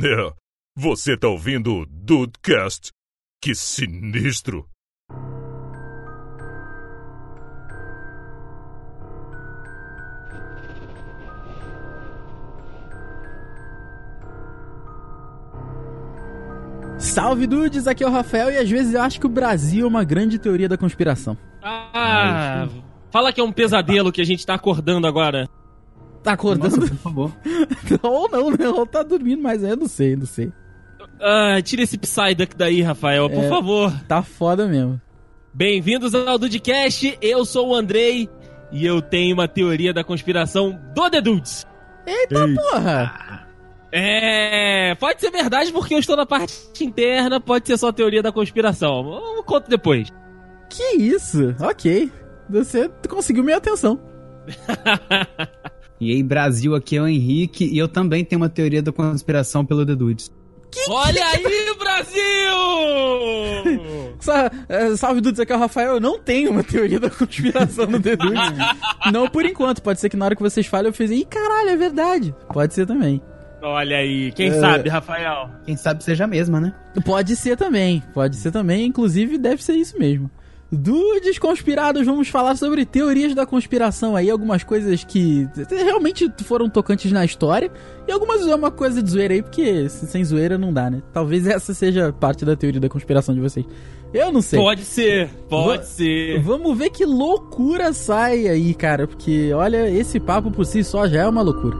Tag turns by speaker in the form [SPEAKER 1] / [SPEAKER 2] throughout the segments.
[SPEAKER 1] É, você tá ouvindo o Dudecast? Que sinistro!
[SPEAKER 2] Salve dudes, aqui é o Rafael e às vezes eu acho que o Brasil é uma grande teoria da conspiração.
[SPEAKER 3] Ah, fala que é um pesadelo que a gente tá acordando agora.
[SPEAKER 2] Tá acordando?
[SPEAKER 4] Nossa, por favor.
[SPEAKER 2] ou não, né? Ou tá dormindo, mas eu não sei, não sei.
[SPEAKER 3] Ah, tira esse Psyduck daí, Rafael, por
[SPEAKER 2] É.
[SPEAKER 3] favor.
[SPEAKER 2] Tá foda mesmo.
[SPEAKER 3] Bem-vindos ao Dudcast, eu sou o Andrei e eu tenho uma teoria da conspiração do The Dudes.
[SPEAKER 2] Eita porra!
[SPEAKER 3] É, pode ser verdade porque eu estou na parte interna, pode ser só teoria da conspiração. Eu conto depois.
[SPEAKER 2] Que isso? Ok. Você conseguiu minha atenção.
[SPEAKER 4] E aí, Brasil, aqui é o Henrique e eu também tenho uma teoria da conspiração pelo The Dudes.
[SPEAKER 3] Olha aí, Brasil!
[SPEAKER 2] Sa- é, salve dudes, aqui é o Rafael. Eu não tenho uma teoria da conspiração no The Dudes. não por enquanto. Pode ser que na hora que vocês falem eu fiz, ih, caralho, é verdade. Pode ser também.
[SPEAKER 3] Olha aí, quem
[SPEAKER 2] É.
[SPEAKER 3] sabe, Rafael?
[SPEAKER 4] Quem sabe seja a mesma, né?
[SPEAKER 2] Pode ser também, pode ser também, inclusive deve ser isso mesmo. Dudes conspirados, vamos falar sobre teorias da conspiração aí, algumas coisas que realmente foram tocantes na história e algumas é uma coisa de zoeira aí, porque se- sem zoeira não dá, né? Talvez essa seja parte da teoria da conspiração de vocês. Eu não sei.
[SPEAKER 3] Pode ser, pode ser.
[SPEAKER 2] Vamos ver que loucura sai aí, cara, porque olha, esse papo por si só já é uma loucura.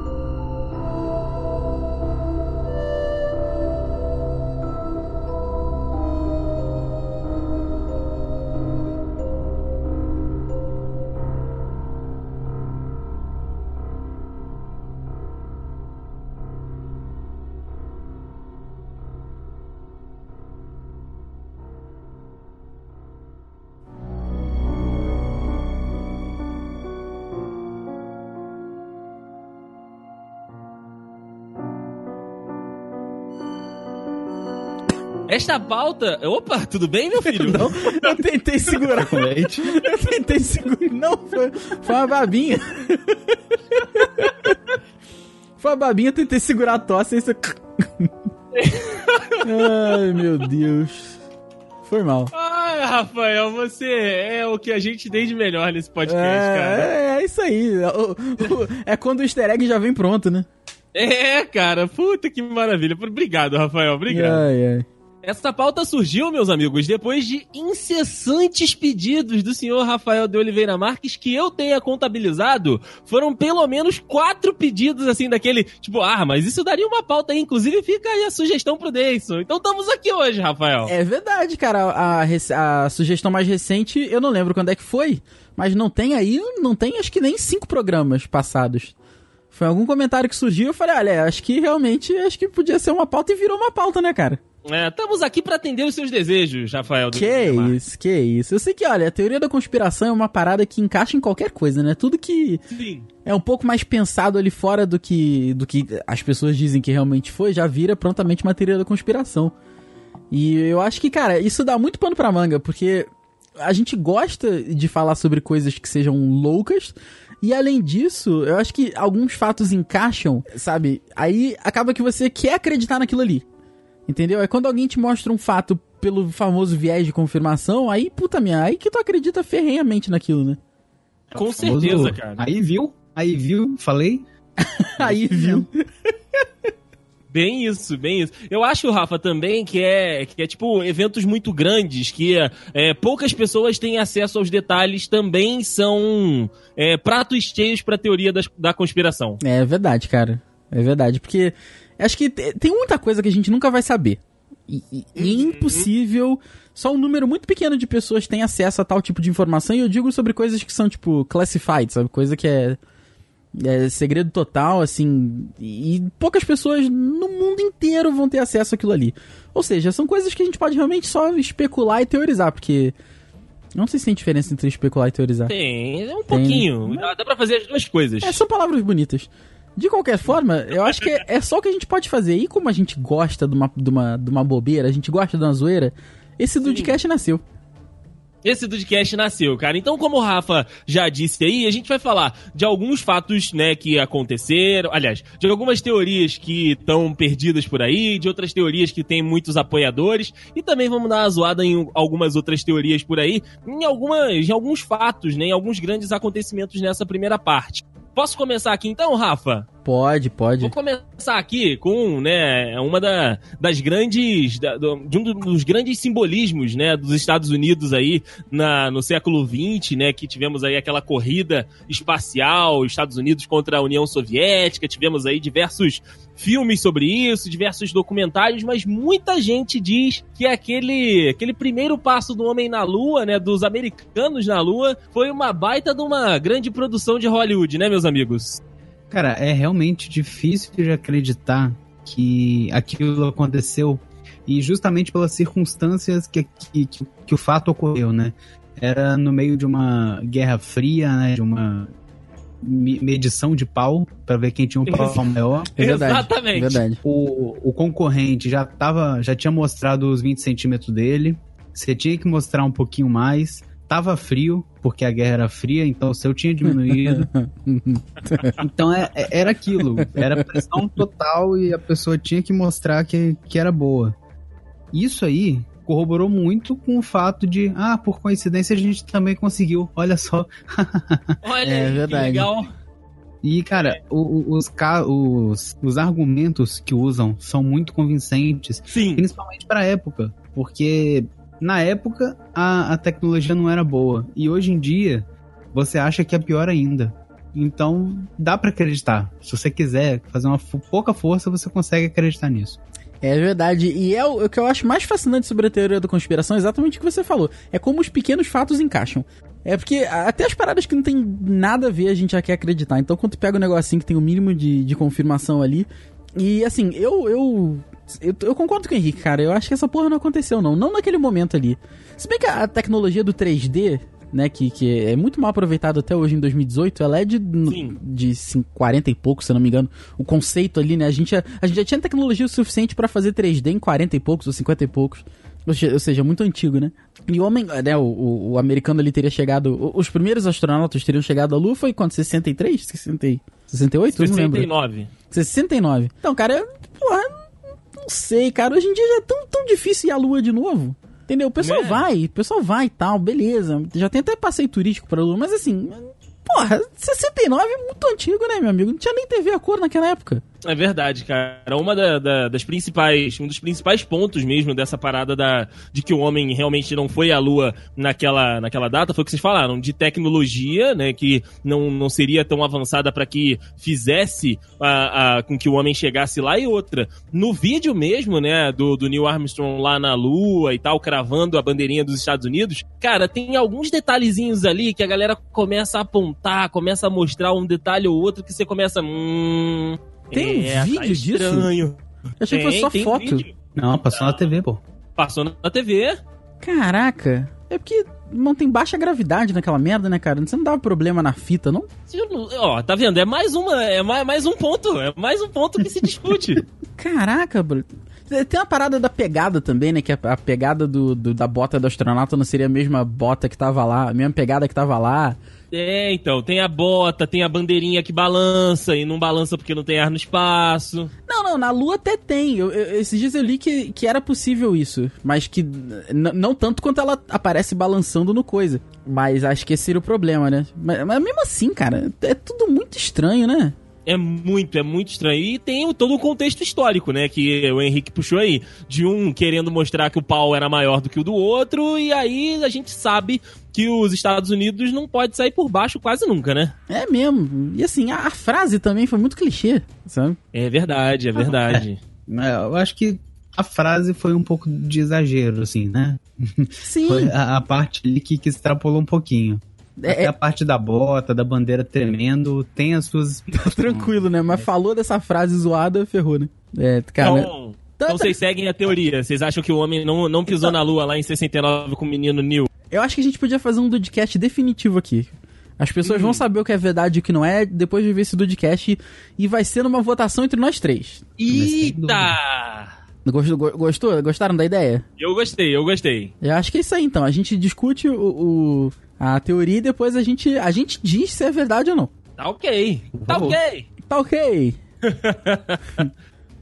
[SPEAKER 3] Esta pauta. Opa, tudo bem, meu filho?
[SPEAKER 2] Não, eu tentei segurar leite. Eu tentei segurar. Não, foi, foi uma babinha. Foi uma babinha, eu tentei segurar a tosse e isso. Ai, meu Deus. Foi mal.
[SPEAKER 3] Ai, Rafael, você é o que a gente tem de melhor nesse podcast, cara.
[SPEAKER 2] É, é isso aí. O- o- É quando o easter egg já vem pronto, né?
[SPEAKER 3] É, cara, puta que maravilha. Obrigado, Rafael, obrigado.
[SPEAKER 2] Ai, ai.
[SPEAKER 3] Essa pauta surgiu, meus amigos, depois de incessantes pedidos do senhor Rafael de Oliveira Marques que eu tenha contabilizado. Foram pelo menos quatro pedidos, assim, daquele, tipo, ah, mas isso daria uma pauta aí. Inclusive, fica aí a sugestão pro Deison. Então estamos aqui hoje, Rafael.
[SPEAKER 2] É verdade, cara. A, a sugestão mais recente, eu não lembro quando é que foi, mas não tem aí, não tem acho que nem cinco programas passados. Foi algum comentário que surgiu, eu falei, olha, acho que realmente, acho que podia ser uma pauta e virou uma pauta, né, cara?
[SPEAKER 3] É, estamos aqui pra atender os seus desejos, Rafael.
[SPEAKER 2] Que
[SPEAKER 3] Marques.
[SPEAKER 2] isso, que isso. Eu sei que, olha, a teoria da conspiração é uma parada que encaixa em qualquer coisa, né? Tudo que
[SPEAKER 3] Sim.
[SPEAKER 2] é um pouco mais pensado ali fora do que, do que as pessoas dizem que realmente foi, já vira prontamente uma teoria da conspiração. E eu acho que, cara, isso dá muito pano pra manga, porque a gente gosta de falar sobre coisas que sejam loucas. E além disso, eu acho que alguns fatos encaixam, sabe? Aí acaba que você quer acreditar naquilo ali. Entendeu? É quando alguém te mostra um fato pelo famoso viés de confirmação, aí, puta minha, aí que tu acredita ferrenhamente naquilo, né?
[SPEAKER 3] Com certeza, cara.
[SPEAKER 4] Aí viu? Aí viu? Falei?
[SPEAKER 2] Aí, viu?
[SPEAKER 3] Bem isso, bem isso. Eu acho, Rafa, também que é, que é tipo eventos muito grandes, que é, poucas pessoas têm acesso aos detalhes, também são é, pratos cheios pra teoria das- da conspiração.
[SPEAKER 2] É verdade, cara. É verdade, porque acho que te- tem muita coisa que a gente nunca vai saber. E, e- e é impossível. Só um número muito pequeno de pessoas tem acesso a tal tipo de informação. E eu digo sobre coisas que são, tipo, classified, sabe? Coisa que é, é segredo total, assim. E, poucas pessoas no mundo inteiro vão ter acesso àquilo ali. Ou seja, são coisas que a gente pode realmente só especular e teorizar, porque. Não sei se tem diferença entre especular e teorizar.
[SPEAKER 3] Tem, é um pouquinho. Dá, dá pra fazer as duas coisas.
[SPEAKER 2] É, são palavras bonitas. De qualquer forma, eu acho que é, é só o que a gente pode fazer. E como a gente gosta de uma, de uma, de uma bobeira, a gente gosta de uma zoeira, esse Dudcast nasceu.
[SPEAKER 3] esse Dudcast nasceu, cara. Então, como o Rafa já disse aí, a gente vai falar de alguns fatos, né, que aconteceram. Aliás, de algumas teorias que estão perdidas por aí, de outras teorias que têm muitos apoiadores. E também vamos dar uma zoada em algumas outras teorias por aí, em, algumas, em alguns fatos, né, em alguns grandes acontecimentos nessa primeira parte. Posso começar aqui então, Rafa?
[SPEAKER 2] Pode, pode.
[SPEAKER 3] Vou começar aqui com, né, uma da, das grandes, da, de um dos grandes simbolismos, né, dos Estados Unidos aí na, no século XX, né, que tivemos aí aquela corrida espacial, Estados Unidos contra a União Soviética, tivemos aí diversos filmes sobre isso, diversos documentários, mas muita gente diz que aquele, aquele primeiro passo do homem na Lua, né, dos americanos na Lua, foi uma baita de uma grande produção de Hollywood, né, meus amigos?
[SPEAKER 4] Cara, é realmente difícil de acreditar que aquilo aconteceu e justamente pelas circunstâncias que, que, que, que o fato ocorreu, né? Era no meio de uma guerra fria, né? De uma medição de pau para ver quem tinha um pau maior.
[SPEAKER 2] É verdade,
[SPEAKER 3] Exatamente.
[SPEAKER 2] Verdade.
[SPEAKER 4] O, o concorrente já tava, já tinha mostrado os 20 centímetros dele. Você tinha que mostrar um pouquinho mais. Tava frio, porque a guerra era fria, então o seu tinha diminuído. então é, é, era aquilo. Era pressão total e a pessoa tinha que mostrar que, que era boa. Isso aí corroborou muito com o fato de, ah, por coincidência a gente também conseguiu. Olha só.
[SPEAKER 3] Olha
[SPEAKER 2] É verdade.
[SPEAKER 3] legal.
[SPEAKER 4] E, cara, o- o- os, os, os argumentos que usam são muito convincentes,
[SPEAKER 3] Sim.
[SPEAKER 4] principalmente pra época. Porque na época a, a tecnologia não era boa. E hoje em dia você acha que é pior ainda. Então dá pra acreditar. Se você quiser fazer uma pouca força, você consegue acreditar nisso.
[SPEAKER 2] É verdade. E é o, o que eu acho mais fascinante sobre a teoria da conspiração é exatamente o que você falou. É como os pequenos fatos encaixam. É porque até as paradas que não tem nada a ver a gente já quer acreditar. Então quando pega um negocinho que tem o mínimo de, de confirmação ali. E assim, eu, eu, eu. eu concordo com o Henrique, cara. Eu acho que essa porra não aconteceu, não. Não naquele momento ali. Se bem que a tecnologia do 3D, né, que, que é muito mal aproveitado até hoje em 2018, ela é de,
[SPEAKER 3] Sim.
[SPEAKER 2] de cin- 40 e pouco, se eu não me engano. O conceito ali, né? A gente, já- a gente já tinha tecnologia o suficiente pra fazer 3D em 40 e poucos ou 50 e poucos. Ou seja, muito antigo, né? E o homem, né, o, o, o americano ali teria chegado. Os primeiros astronautas teriam chegado à Lua foi quando? 63? 60, e- 68? Eu não lembro.
[SPEAKER 3] 69.
[SPEAKER 2] 69. Então, cara, porra, sei, cara. Hoje em dia já é tão, tão difícil ir à lua de novo. Entendeu? O pessoal
[SPEAKER 3] Né?
[SPEAKER 2] vai, o pessoal vai e tal, beleza. Já tem até passeio turístico pra lua, mas assim, porra, 69 é muito antigo, né, meu amigo? Não tinha nem TV a cor naquela época.
[SPEAKER 3] É verdade, cara. Uma da- da- das principais, um dos principais pontos mesmo dessa parada da, de que o homem realmente não foi à Lua naquela, naquela data foi o que vocês falaram, de tecnologia, né, que não, não seria tão avançada para que fizesse a, a- com que o homem chegasse lá e outra. No vídeo mesmo, né, do, do Neil Armstrong lá na Lua e tal, cravando a bandeirinha dos Estados Unidos, cara, tem alguns detalhezinhos ali que a galera começa a apontar, começa a mostrar um detalhe ou outro que você começa. Hum,
[SPEAKER 2] Tem um
[SPEAKER 3] é, tá
[SPEAKER 2] vídeo disso?
[SPEAKER 3] estranho.
[SPEAKER 2] Eu achei que fosse
[SPEAKER 3] Tem-
[SPEAKER 2] só
[SPEAKER 3] tem
[SPEAKER 2] foto.
[SPEAKER 3] vídeo.
[SPEAKER 4] Não, passou na TV, pô.
[SPEAKER 3] Passou na TV.
[SPEAKER 2] Caraca. É porque não tem baixa gravidade naquela merda, né, cara? Você não dava problema na fita, não?
[SPEAKER 3] Ó, tá vendo? É mais uma, é mais, mais um ponto, é mais um ponto que se discute.
[SPEAKER 2] Caraca, bro. Tem uma parada da pegada também, né? Que a, a pegada do, do- da bota do astronauta não seria a mesma bota que tava lá, a mesma pegada que tava lá.
[SPEAKER 3] É, então, tem a bota, tem a bandeirinha que balança e não balança porque não tem ar no espaço.
[SPEAKER 2] Não, não, na Lua até tem. Eu- eu- esses dias eu li que, que era possível isso. Mas que não tanto quanto ela aparece balançando no coisa. Mas acho que esse seria o problema, né? Mas, mas mesmo assim, cara, é tudo muito estranho, né?
[SPEAKER 3] É muito, é muito estranho. E tem todo o contexto histórico, né? Que o Henrique puxou aí. De um querendo mostrar que o pau era maior do que o do outro. E aí a gente sabe que os Estados Unidos não pode sair por baixo quase nunca, né?
[SPEAKER 2] É mesmo. E assim, a, a frase também foi muito clichê, sabe?
[SPEAKER 3] É verdade, é verdade.
[SPEAKER 4] É, Eu acho que a frase foi um pouco de exagero, assim, né?
[SPEAKER 2] Sim.
[SPEAKER 4] Foi a, a parte ali que, que extrapolou um pouquinho.
[SPEAKER 2] É-
[SPEAKER 4] Até
[SPEAKER 2] é-
[SPEAKER 4] a parte da bota, da bandeira tremendo, tem as suas.
[SPEAKER 2] Tranquilo, né? Mas falou dessa frase zoada, ferrou, né? É, cara.
[SPEAKER 3] Então,
[SPEAKER 2] Tá-
[SPEAKER 3] então vocês seguem a teoria. Vocês acham que o homem não, não pisou na lua lá em 69 com o menino Neil?
[SPEAKER 2] Eu acho que a gente podia fazer um Dudcast definitivo aqui. As pessoas vão saber o que é verdade e o que não é depois de ver esse Dudcast e vai ser numa votação entre nós três.
[SPEAKER 3] Eita!
[SPEAKER 2] Gostou, go- gostou? Gostaram da ideia?
[SPEAKER 3] Eu gostei, eu gostei.
[SPEAKER 2] Eu acho que é isso aí, então. A gente discute o, o- a teoria e depois a gente, a gente diz se é verdade ou não.
[SPEAKER 3] Tá ok. Tá ok.
[SPEAKER 2] Tá ok.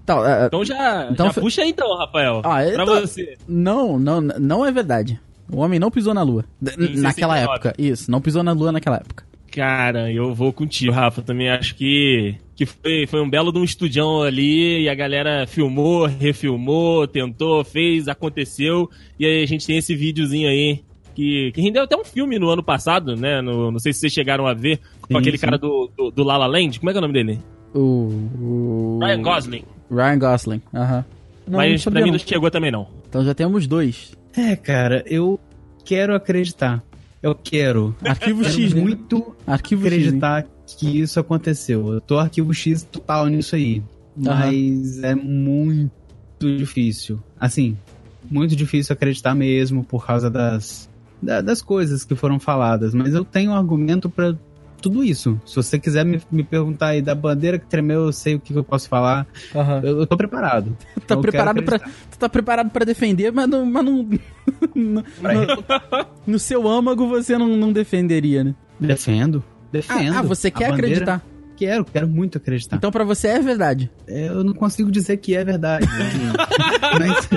[SPEAKER 2] tá, é,
[SPEAKER 3] Então já,
[SPEAKER 2] Então
[SPEAKER 3] já
[SPEAKER 2] fe-
[SPEAKER 3] puxa aí então, Rafael.
[SPEAKER 2] Ah,
[SPEAKER 3] pra
[SPEAKER 2] então-
[SPEAKER 3] você.
[SPEAKER 2] não, não, não é verdade. O homem não pisou na lua.
[SPEAKER 3] Em
[SPEAKER 2] naquela
[SPEAKER 3] 69.
[SPEAKER 2] época. Isso, não pisou na lua naquela época.
[SPEAKER 3] Cara, eu vou contigo, Rafa. Também acho que, que foi, foi um belo de um estudão ali e a galera filmou, refilmou, tentou, fez, aconteceu. E aí a gente tem esse videozinho aí que, que rendeu até um filme no ano passado, né? No- não sei se vocês chegaram a ver com
[SPEAKER 4] Sim,
[SPEAKER 3] aquele
[SPEAKER 4] sim.
[SPEAKER 3] cara do, do, do La La Land. Como é que é o nome dele?
[SPEAKER 2] O. o-
[SPEAKER 3] Ryan Gosling.
[SPEAKER 2] Ryan Gosling, aham. Não, não
[SPEAKER 3] Mas
[SPEAKER 2] sabia
[SPEAKER 3] pra mim
[SPEAKER 2] não.
[SPEAKER 3] chegou também não.
[SPEAKER 2] Então já temos dois.
[SPEAKER 4] É, cara, eu quero acreditar. Eu quero.
[SPEAKER 2] Arquivo
[SPEAKER 4] Quero
[SPEAKER 2] X, né?
[SPEAKER 4] muito
[SPEAKER 2] Arquivo X.
[SPEAKER 4] acreditar que isso aconteceu. Eu tô arquivo X total nisso aí. Mas é muito difícil. Assim, muito difícil acreditar mesmo por causa das, da- das coisas que foram faladas. Mas eu tenho um argumento pra tudo isso. Se você quiser me, me perguntar aí da bandeira que tremeu, eu sei o que, que eu posso falar.
[SPEAKER 2] Aham.
[SPEAKER 4] Eu, eu tô preparado.
[SPEAKER 2] Tu tá preparado pra,
[SPEAKER 4] acreditar.
[SPEAKER 2] tu tá preparado pra defender, mas não, mas não no, no- no seu âmago você não, não defenderia, né?
[SPEAKER 4] Defendo. Defendo.
[SPEAKER 2] Ah, ah, você quer acreditar.
[SPEAKER 4] Quero, quero muito acreditar.
[SPEAKER 2] Então pra você é verdade.
[SPEAKER 4] Eu não consigo dizer que é verdade. né? Mas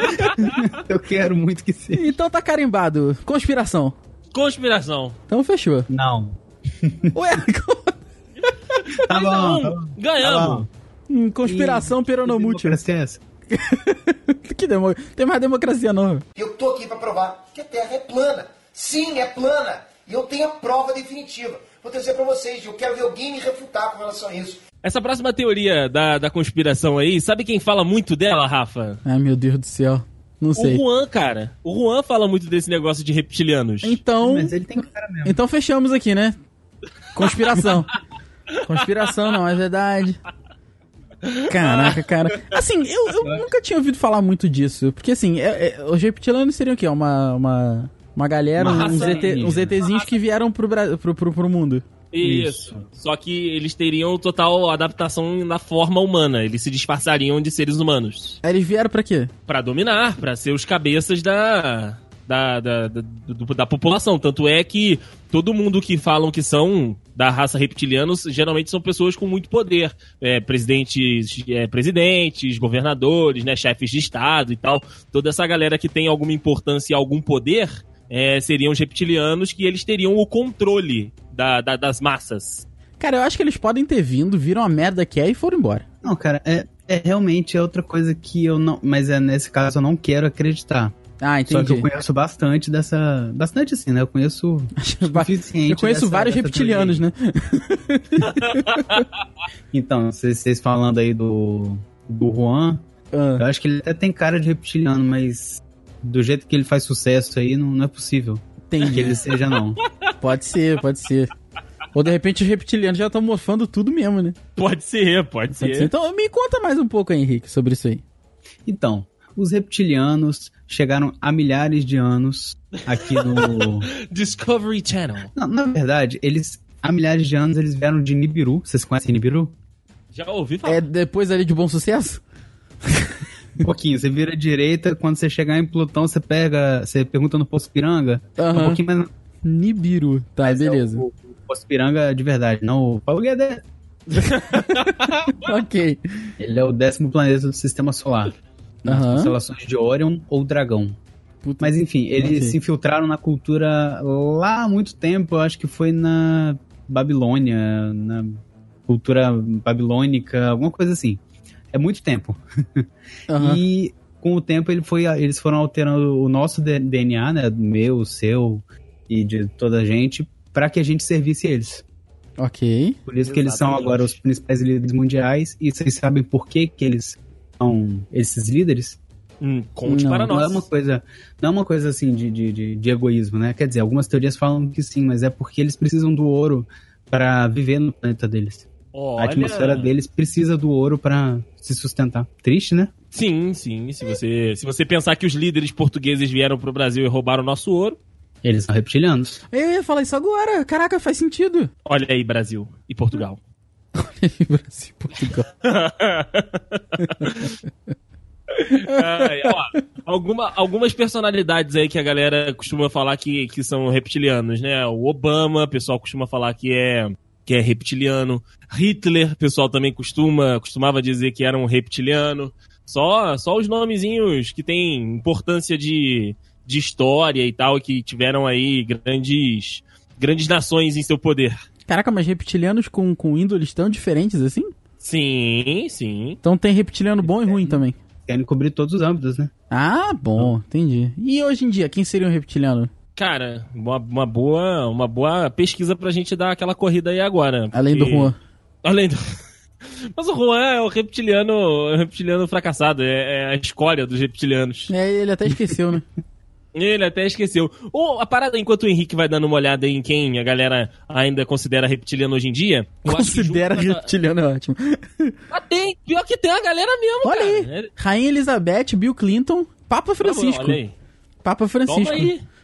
[SPEAKER 4] eu quero muito que seja.
[SPEAKER 2] Então tá carimbado. Conspiração.
[SPEAKER 3] Conspiração.
[SPEAKER 2] Então fechou.
[SPEAKER 4] Não.
[SPEAKER 2] Ué,
[SPEAKER 4] Tá
[SPEAKER 3] Dois a
[SPEAKER 4] bom. tá bom.
[SPEAKER 3] Ganhamos.
[SPEAKER 4] Tá bom.
[SPEAKER 2] hum, conspiração
[SPEAKER 4] Que
[SPEAKER 2] peronomútil.
[SPEAKER 4] democracia é essa?
[SPEAKER 2] Que demo... Tem mais democracia não.
[SPEAKER 5] Eu tô aqui para provar que a Terra é plana. Sim, é plana. E eu tenho a prova definitiva. Vou trazer para vocês. Eu quero ver alguém me refutar com relação a isso.
[SPEAKER 3] Essa próxima teoria da, da conspiração aí, sabe quem fala muito dela, Rafa?
[SPEAKER 2] Ai meu Deus do céu. Não
[SPEAKER 3] O
[SPEAKER 2] sei.
[SPEAKER 3] Juan, cara. O Juan fala muito desse negócio de reptilianos.
[SPEAKER 2] Então,
[SPEAKER 4] Mas ele tem cara mesmo.
[SPEAKER 2] então fechamos aqui, né? Conspiração. Conspiração não é verdade. Caraca, cara. Assim, eu, eu nunca tinha ouvido falar muito disso. Porque assim, é- é- os reptilianos seriam o quê? Uma, uma, uma galera,
[SPEAKER 3] Uma
[SPEAKER 2] uns, ET, uns ETzinhos que vieram pro, pro, pro, pro mundo.
[SPEAKER 3] Isso. Só que eles teriam total adaptação na forma humana. Eles se disfarçariam de seres humanos.
[SPEAKER 2] Eles vieram pra quê?
[SPEAKER 3] Pra dominar, pra ser os cabeças da. Da, da, da, da população. Tanto é que todo mundo que falam que são da raça reptilianos geralmente são pessoas com muito poder. É, presidentes, é, presidentes, governadores, né, chefes de estado e tal. Toda essa galera que tem alguma importância e algum poder é, seriam os reptilianos que eles teriam o controle da, da- das massas.
[SPEAKER 2] Cara, eu acho que eles podem ter vindo, viram a merda que é e foram embora.
[SPEAKER 4] Não, cara, é, é realmente é outra coisa que eu não. Mas é nesse caso eu não quero acreditar.
[SPEAKER 2] Ah,
[SPEAKER 4] Só que eu
[SPEAKER 2] entendi.
[SPEAKER 4] conheço bastante dessa. Bastante assim, né? Eu conheço. suficiente
[SPEAKER 2] Eu conheço
[SPEAKER 4] dessa-
[SPEAKER 2] vários
[SPEAKER 4] dessa
[SPEAKER 2] reptilianos,
[SPEAKER 4] teoria.
[SPEAKER 2] né?
[SPEAKER 4] Então, vocês falando aí do. Do Juan,
[SPEAKER 2] Ah,
[SPEAKER 4] eu acho que ele até tem cara de reptiliano, mas. Do jeito que ele faz sucesso aí, não, não é possível que
[SPEAKER 2] entendi.
[SPEAKER 4] ele seja, não.
[SPEAKER 2] Pode ser, pode ser. Ou de repente os reptilianos já estão morfando tudo mesmo, né?
[SPEAKER 3] Pode ser, pode,
[SPEAKER 2] Pode
[SPEAKER 3] ser.
[SPEAKER 2] ser. Então me conta mais um pouco aí, Henrique, sobre isso aí.
[SPEAKER 4] Então, os reptilianos chegaram há milhares de anos aqui no.
[SPEAKER 3] Discovery Channel.
[SPEAKER 4] Não, na verdade, eles. Há milhares de anos eles vieram de Nibiru. Vocês conhecem Nibiru?
[SPEAKER 3] Já ouvi falar.
[SPEAKER 2] É depois ali de bom sucesso?
[SPEAKER 4] Um pouquinho. Você vira à direita, quando você chegar em Plutão, você pega. Você pergunta no Poço Piranga.
[SPEAKER 2] Aham.
[SPEAKER 4] Um pouquinho mais.
[SPEAKER 2] Nibiru. Tá,
[SPEAKER 4] mas é
[SPEAKER 2] beleza.
[SPEAKER 4] o, o Poço Piranga de verdade, não o Paulo Guedes.
[SPEAKER 2] ok.
[SPEAKER 4] Ele é o décimo planeta do sistema solar. Nas constelações de Orion ou Dragão.
[SPEAKER 2] Puta.
[SPEAKER 4] Mas enfim, eles se infiltraram na cultura lá há muito tempo, eu acho que foi na Babilônia, na cultura babilônica, alguma coisa assim. É muito tempo.
[SPEAKER 2] Aham.
[SPEAKER 4] E com o tempo ele foi, eles foram alterando o nosso DNA, né, meu, seu e de toda a gente, para que a gente servisse eles.
[SPEAKER 2] Ok.
[SPEAKER 4] Por isso que eles são
[SPEAKER 3] Exatamente.
[SPEAKER 4] agora os principais líderes mundiais. E vocês sabem por que, que eles são esses líderes?
[SPEAKER 3] Hum, conte
[SPEAKER 2] Não,
[SPEAKER 3] para
[SPEAKER 4] Não
[SPEAKER 3] nós.
[SPEAKER 4] é uma coisa, não é uma coisa assim de, de, de, de egoísmo, né? Quer dizer, algumas teorias falam que sim, mas é porque eles precisam do ouro para viver no planeta deles.
[SPEAKER 3] Olha...
[SPEAKER 4] A atmosfera deles precisa do ouro para se sustentar. Triste, né?
[SPEAKER 3] Sim, sim. Se você, se você pensar que os líderes portugueses vieram pro Brasil e roubaram nosso ouro,
[SPEAKER 4] Eles são reptilianos.
[SPEAKER 2] Eu ia falar isso agora. Caraca, faz sentido.
[SPEAKER 3] olha aí Brasil e Portugal.
[SPEAKER 2] Brasil, Portugal.
[SPEAKER 3] Ai, ó, alguma- algumas personalidades aí que a galera costuma falar que, que são reptilianos, né? O Obama, o pessoal costuma falar que é, que é reptiliano. Hitler, o pessoal também costuma, costumava dizer que era um reptiliano. Só, só os nomezinhos que têm importância de, de história e tal, que tiveram aí grandes, grandes nações em seu poder.
[SPEAKER 2] Caraca, mas reptilianos com, com índoles tão diferentes assim?
[SPEAKER 3] Sim, sim.
[SPEAKER 2] Então tem reptiliano bom e ruim também.
[SPEAKER 4] Querem cobrir todos os âmbitos, né?
[SPEAKER 2] Ah, bom, entendi. E hoje em dia, quem seria um reptiliano?
[SPEAKER 3] Cara, uma, uma boa, uma boa pesquisa pra gente dar aquela corrida aí agora.
[SPEAKER 2] Além do
[SPEAKER 3] porque-
[SPEAKER 2] Juan.
[SPEAKER 3] Além do. Mas o Juan é o reptiliano, é o reptiliano fracassado, é, é a escória dos reptilianos.
[SPEAKER 2] É, ele até esqueceu, né?
[SPEAKER 3] Ele até esqueceu. Ou a parada, enquanto o Henrique vai dando uma olhada em quem a galera ainda considera reptiliano hoje em dia.
[SPEAKER 2] Considera reptiliano é ótimo.
[SPEAKER 3] Ah, tem, pior que tem a galera mesmo,
[SPEAKER 2] Olha
[SPEAKER 3] cara.
[SPEAKER 2] aí. Rainha Elizabeth, Bill Clinton, Papa Francisco.
[SPEAKER 3] Olha aí.
[SPEAKER 2] Papa Francisco.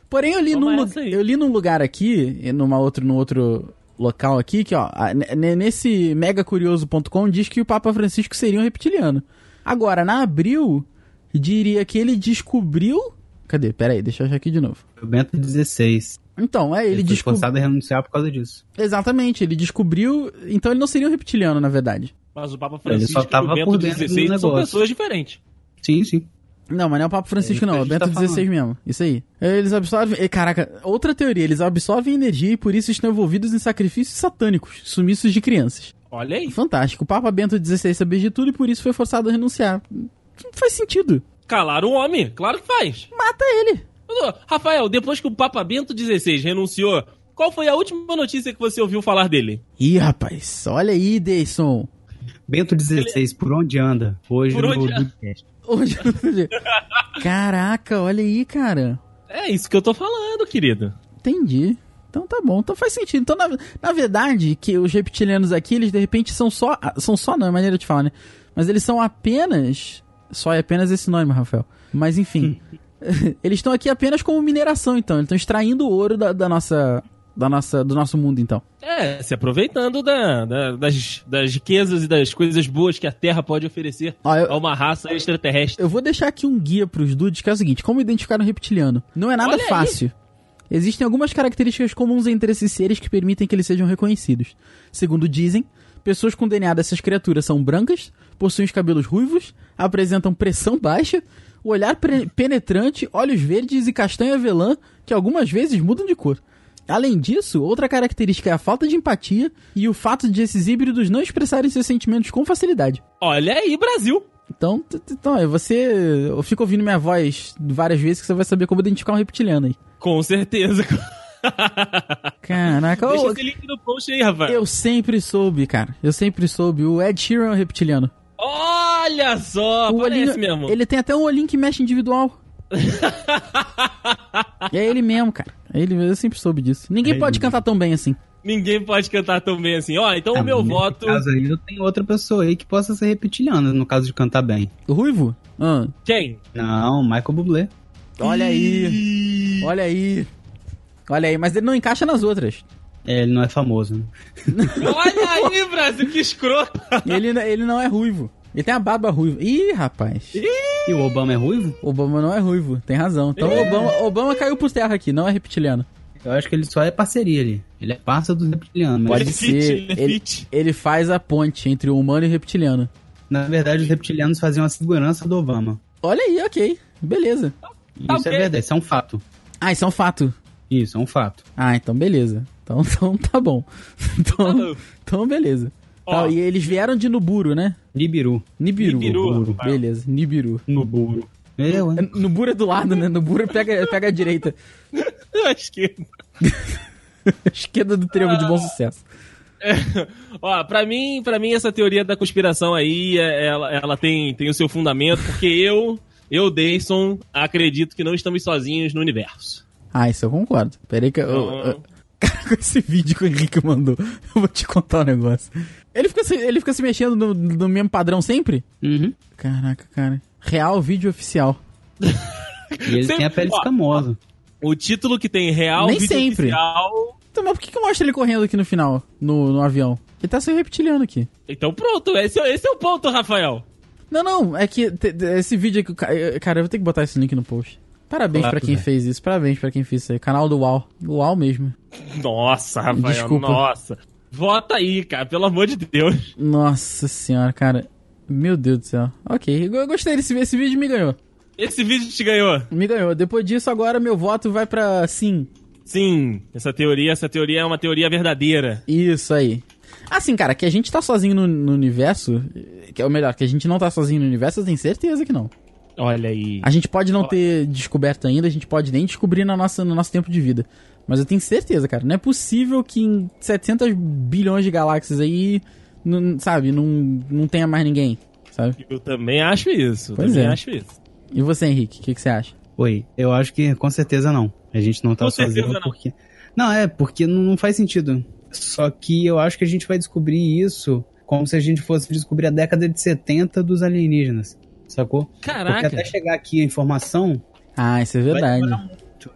[SPEAKER 2] Porém, eu li,
[SPEAKER 3] Toma
[SPEAKER 2] num, eu li num lugar aqui, numa outro, num outro local aqui, que ó, nesse megacurioso.com diz que o Papa Francisco seria um reptiliano. Agora, na Abril, diria que ele descobriu... Cadê? Pera aí, deixa eu achar aqui de novo.
[SPEAKER 4] O Bento 16.
[SPEAKER 2] Então, é, ele,
[SPEAKER 4] Ele foi
[SPEAKER 2] descobriu...
[SPEAKER 4] forçado a renunciar por causa disso.
[SPEAKER 2] Exatamente, ele descobriu... Então ele não seria um reptiliano, na verdade.
[SPEAKER 3] Mas o Papa
[SPEAKER 4] Ele
[SPEAKER 3] Francisco
[SPEAKER 4] só tava
[SPEAKER 3] e o Bento
[SPEAKER 4] por
[SPEAKER 3] 16 são pessoas diferentes.
[SPEAKER 4] Sim, sim.
[SPEAKER 2] Não, mas não é o Papa Francisco,
[SPEAKER 4] É
[SPEAKER 2] não. É o Bento
[SPEAKER 4] tá
[SPEAKER 2] 16 mesmo. Isso aí. Eles absorvem. eh, Caraca, outra teoria. Eles absorvem energia e por isso estão envolvidos em sacrifícios satânicos, sumiços de crianças.
[SPEAKER 3] Olha aí.
[SPEAKER 2] Fantástico. O Papa Bento XVI sabia de tudo e por isso foi forçado a renunciar. Não faz sentido.
[SPEAKER 3] Calar o homem, claro que faz.
[SPEAKER 2] Mata ele.
[SPEAKER 3] Rafael, depois que o Papa Bento XVI renunciou, qual foi a última notícia que você ouviu falar dele?
[SPEAKER 2] Ih, rapaz. Olha aí, Deison.
[SPEAKER 4] Bento 16, por onde anda? Hoje
[SPEAKER 3] Por
[SPEAKER 4] no
[SPEAKER 3] onde anda?
[SPEAKER 4] podcast.
[SPEAKER 2] Onde... Caraca, olha aí, cara.
[SPEAKER 3] É isso que eu tô falando, querido.
[SPEAKER 2] Entendi. Então tá bom, então faz sentido. Então, na, na verdade, que os reptilianos aqui, eles de repente são só. São só, não, é maneira de falar, né? Mas eles são apenas. Só é apenas esse nome, Rafael. Mas enfim. eles estão aqui apenas como mineração, então. Eles estão extraindo o ouro da, da nossa. Da nossa, do nosso mundo, então.
[SPEAKER 3] É, se aproveitando da- da- das, das riquezas e das coisas boas que a Terra pode oferecer
[SPEAKER 2] Ó, eu-
[SPEAKER 3] a uma raça extraterrestre.
[SPEAKER 2] Eu vou deixar aqui um guia pros dudes, que é o seguinte: como identificar um reptiliano? Não é nada
[SPEAKER 3] Olha aí.
[SPEAKER 2] fácil. Existem algumas características comuns entre esses seres que permitem que eles sejam reconhecidos. Segundo dizem, pessoas com DNA dessas criaturas são brancas, possuem os cabelos ruivos, apresentam pressão baixa, olhar penetrante, olhos verdes e castanho avelã, que algumas vezes mudam de cor. Além disso, outra característica é a falta de empatia e o fato de esses híbridos não expressarem seus sentimentos com facilidade.
[SPEAKER 3] Olha aí, Brasil.
[SPEAKER 2] Então, então, é, você. Eu fico ouvindo minha voz várias vezes que você vai saber como identificar um reptiliano aí.
[SPEAKER 3] Com certeza.
[SPEAKER 2] Caraca,
[SPEAKER 3] Deixa
[SPEAKER 2] eu,
[SPEAKER 3] esse link no post aí, Rafael.
[SPEAKER 2] eu sempre soube, cara. Eu sempre soube. O Ed Sheeran é um reptiliano.
[SPEAKER 3] Olha só,
[SPEAKER 2] o
[SPEAKER 3] parece
[SPEAKER 2] olhinho,
[SPEAKER 3] mesmo.
[SPEAKER 2] Ele tem até um olhinho que mexe individual. é ele mesmo, cara. É Ele, eu sempre soube disso. Ninguém
[SPEAKER 4] É
[SPEAKER 2] pode
[SPEAKER 4] ele
[SPEAKER 2] cantar tão bem assim.
[SPEAKER 3] Ninguém pode cantar tão bem assim. Ó, então
[SPEAKER 4] Ah,
[SPEAKER 3] o meu voto.
[SPEAKER 4] caso aí, eu tenho outra pessoa aí que possa ser reptiliana, no caso de cantar bem.
[SPEAKER 2] O Ruivo? Ah,
[SPEAKER 3] Quem?
[SPEAKER 4] Não, Michael Bublé.
[SPEAKER 2] olha aí. Olha aí. Olha aí, mas ele não encaixa nas outras.
[SPEAKER 4] É, ele não é famoso, né?
[SPEAKER 3] Olha aí, Brasil, que escroto.
[SPEAKER 2] Ele, ele não é ruivo. Ele tem a barba ruiva. Ih, rapaz.
[SPEAKER 4] E o Obama é ruivo?
[SPEAKER 2] Obama não é ruivo, tem razão. Então Obama, Obama caiu por terra aqui, não é reptiliano.
[SPEAKER 4] Eu acho que ele só é parceria ali. Ele é parça dos reptilianos.
[SPEAKER 2] Pode
[SPEAKER 3] Ele é
[SPEAKER 2] ser.
[SPEAKER 3] fit, ele é
[SPEAKER 2] ele, ele faz a ponte entre o humano e o reptiliano.
[SPEAKER 4] Na verdade, os reptilianos faziam a segurança do Obama.
[SPEAKER 2] Olha aí, ok. Beleza.
[SPEAKER 4] Isso
[SPEAKER 3] ok.
[SPEAKER 4] é verdade, isso é um fato.
[SPEAKER 2] Ah, isso é um fato.
[SPEAKER 4] Isso, é um fato.
[SPEAKER 2] Ah, então beleza. Então, então tá bom. Então, então beleza. Tá, e eles vieram de Nuburu, né?
[SPEAKER 4] Nibiru.
[SPEAKER 2] Nibiru.
[SPEAKER 3] Nibiru.
[SPEAKER 2] Beleza, Nibiru.
[SPEAKER 4] Nuburu. Eu,
[SPEAKER 2] É,
[SPEAKER 4] hein?
[SPEAKER 2] Nuburu é do lado, né? Nuburu pega, pega a direita.
[SPEAKER 3] Eu acho que.
[SPEAKER 2] Esquerda do trevo de bom sucesso.
[SPEAKER 3] Ó, pra mim, pra mim, essa teoria da conspiração aí, é- ela, ela tem, tem o seu fundamento, porque eu, eu, Dayson, acredito que não estamos sozinhos no universo.
[SPEAKER 2] Ah, isso eu concordo. Pera aí que eu... eu- eu- Cara, com esse vídeo que o Henrique mandou, eu vou te contar um negócio. Ele fica se, ele fica se mexendo no, no mesmo padrão sempre?
[SPEAKER 4] Uhum.
[SPEAKER 2] Caraca, cara. Real vídeo oficial.
[SPEAKER 4] E ele
[SPEAKER 3] Sempre-
[SPEAKER 4] tem a pele escamosa.
[SPEAKER 3] O título que tem real
[SPEAKER 2] Nem
[SPEAKER 3] vídeo
[SPEAKER 2] sempre.
[SPEAKER 3] oficial.
[SPEAKER 2] Então, mas por que, que mostra ele correndo aqui no final, no, no avião? Ele tá se reptiliano aqui.
[SPEAKER 3] Então pronto, esse, é- esse é o ponto, Rafael.
[SPEAKER 2] Não, não, é que esse vídeo aqui, cara, eu vou ter que botar esse link no post. Parabéns
[SPEAKER 4] Claro,
[SPEAKER 2] pra quem
[SPEAKER 4] Zé.
[SPEAKER 2] fez isso, parabéns pra quem fez isso aí. Canal do UAU. UAU mesmo.
[SPEAKER 3] Nossa, Rafael,
[SPEAKER 2] Desculpa.
[SPEAKER 3] nossa. Vota aí, cara, pelo amor de Deus.
[SPEAKER 2] Nossa senhora, cara. Meu Deus do céu. Ok, eu gostei desse esse vídeo, me ganhou.
[SPEAKER 3] Esse vídeo te ganhou.
[SPEAKER 2] Me ganhou. Depois disso, agora meu voto vai pra sim.
[SPEAKER 3] Sim, essa teoria, essa teoria é uma teoria verdadeira.
[SPEAKER 2] Isso aí. Assim, cara, que a gente tá sozinho no, no universo, que é o melhor, que a gente não tá sozinho no universo, eu tenho certeza que não.
[SPEAKER 3] Olha aí.
[SPEAKER 2] A gente pode não ter descoberto ainda, a gente pode nem descobrir na nossa, no nosso tempo de vida. Mas eu tenho certeza, cara, não é possível que em 700 bilhões de galáxias aí, não, sabe, não, não tenha mais ninguém, sabe?
[SPEAKER 3] Eu também acho isso. eu
[SPEAKER 2] Pois
[SPEAKER 3] também
[SPEAKER 2] é.
[SPEAKER 3] acho isso.
[SPEAKER 2] E você, Henrique, o que, que você acha?
[SPEAKER 4] Oi, eu acho que com certeza não. A gente não tá
[SPEAKER 3] Com
[SPEAKER 4] sozinho
[SPEAKER 3] não.
[SPEAKER 4] porque. Não, é, porque não, não faz sentido. Só que eu acho que a gente vai descobrir isso como se a gente fosse descobrir a década de 70 dos alienígenas. Sacou? Porque
[SPEAKER 3] Caraca.
[SPEAKER 4] até chegar aqui a informação,
[SPEAKER 2] Ah, isso é verdade.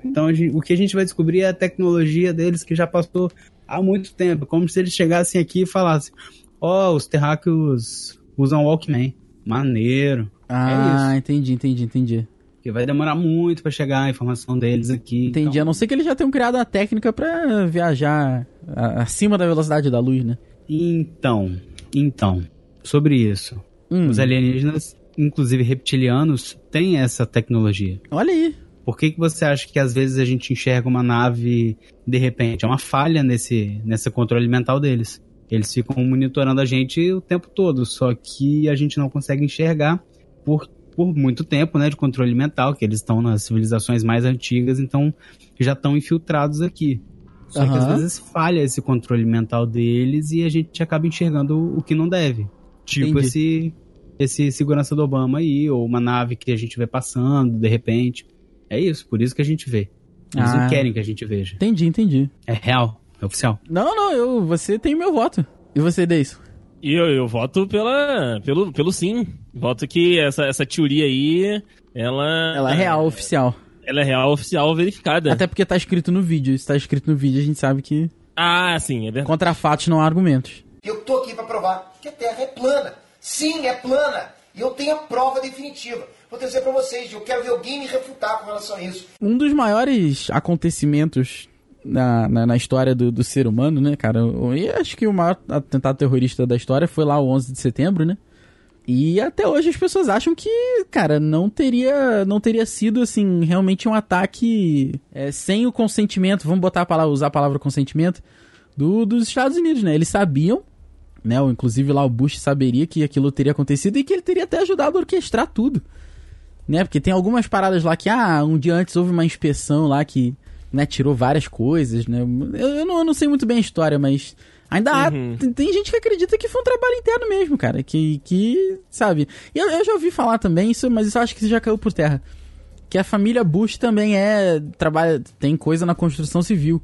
[SPEAKER 4] Então a gente- o que a gente vai descobrir é a tecnologia deles que já passou há muito tempo. Como se eles chegassem aqui e falassem: Ó, os terráqueos usam Walkman. Maneiro.
[SPEAKER 2] Ah,
[SPEAKER 4] É
[SPEAKER 2] entendi, entendi, entendi.
[SPEAKER 4] Porque vai demorar muito pra chegar a informação deles aqui.
[SPEAKER 2] Entendi,
[SPEAKER 4] Então,
[SPEAKER 2] a não ser que eles já tenham criado a técnica pra viajar acima da velocidade da luz, né?
[SPEAKER 4] Então, então, sobre isso.
[SPEAKER 2] Hum,
[SPEAKER 4] Os alienígenas, inclusive reptilianos, têm essa tecnologia.
[SPEAKER 2] olha aí.
[SPEAKER 4] Por que, que você acha que às vezes a gente enxerga uma nave de repente? É uma falha nesse, nesse controle mental deles. Eles ficam monitorando a gente o tempo todo, só que a gente não consegue enxergar por, por muito tempo, né, de controle mental, que eles estão nas civilizações mais antigas, então já estão infiltrados aqui. Só que às vezes falha esse controle mental deles e a gente acaba enxergando o que não deve. Tipo
[SPEAKER 2] Entendi.
[SPEAKER 4] esse esse segurança do Obama aí, ou uma nave que a gente vê passando, de repente. É isso, por isso que a gente vê. Eles
[SPEAKER 2] Ah.
[SPEAKER 4] não querem que a gente veja.
[SPEAKER 2] Entendi, entendi.
[SPEAKER 4] É real, é oficial.
[SPEAKER 2] Não, não, eu, você tem meu voto. E você, Deis?
[SPEAKER 3] E eu, eu voto pela, pelo, pelo sim. Voto que essa, essa teoria aí, ela.
[SPEAKER 2] Ela é real, oficial.
[SPEAKER 3] Ela é real, oficial, verificada.
[SPEAKER 2] Até porque tá escrito no vídeo. Se tá escrito no vídeo, a gente sabe que
[SPEAKER 3] Ah, sim, é verdade.
[SPEAKER 2] contra fatos não há argumentos.
[SPEAKER 5] E eu tô aqui para provar que a Terra é plana. Sim, é plana. E eu tenho a prova definitiva. Vou dizer para vocês, eu quero ver alguém me refutar com relação a isso.
[SPEAKER 2] Um dos maiores acontecimentos na, na, na história do, do ser humano, né, cara? E acho que o maior atentado terrorista da história foi lá o 11 de setembro, né? E até hoje as pessoas acham que, cara, não teria, não teria sido, assim, realmente um ataque é, sem o consentimento, vamos botar a palavra, usar a palavra consentimento, do, dos Estados Unidos, né? Eles sabiam, né? ou Inclusive lá o Bush saberia que aquilo teria acontecido e que ele teria até ajudado a orquestrar tudo né? Porque tem algumas paradas lá que, ah, um dia antes houve uma inspeção lá que, né, tirou várias coisas, né? Eu, eu não, eu não sei muito bem a história, mas ainda há,
[SPEAKER 3] Uhum.
[SPEAKER 2] tem, tem gente que acredita que foi um trabalho interno mesmo, cara, que, que sabe? E Eu, eu já ouvi falar também isso, mas isso eu acho que isso já caiu por terra. Que a família Bush também é, trabalha, tem coisa na construção civil.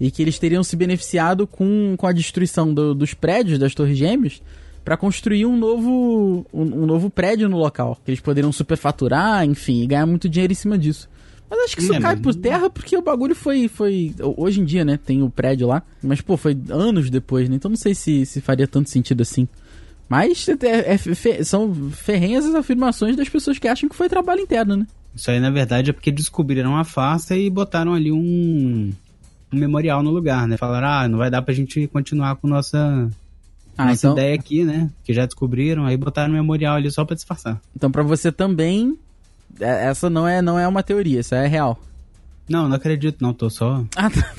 [SPEAKER 2] E que eles teriam se beneficiado com, com a destruição do- dos prédios das Torres Gêmeas para construir um novo, um, um novo prédio no local. Que eles poderiam superfaturar, enfim, e ganhar muito dinheiro em cima disso. Mas acho que isso
[SPEAKER 4] É,
[SPEAKER 2] cai
[SPEAKER 4] mas-
[SPEAKER 2] por terra porque o bagulho foi, foi. Hoje em dia, né? Tem o prédio lá. Mas, pô, foi anos depois, né? Então não sei se, se faria tanto sentido assim. Mas é- é fe- são ferrenhas as afirmações das pessoas que acham que foi trabalho interno, né?
[SPEAKER 4] Isso aí, na verdade, é porque descobriram a farsa e botaram ali um, um memorial no lugar, né? Falaram, ah, não vai dar pra gente continuar com nossa,
[SPEAKER 2] Ah,
[SPEAKER 4] nossa
[SPEAKER 2] então,
[SPEAKER 4] ideia aqui, né? Que já descobriram, aí botaram um memorial ali só pra disfarçar.
[SPEAKER 2] então para você também. é- Essa não é, não é uma teoria, isso é real.
[SPEAKER 4] Não, não acredito, não, tô só
[SPEAKER 2] Ah, tá.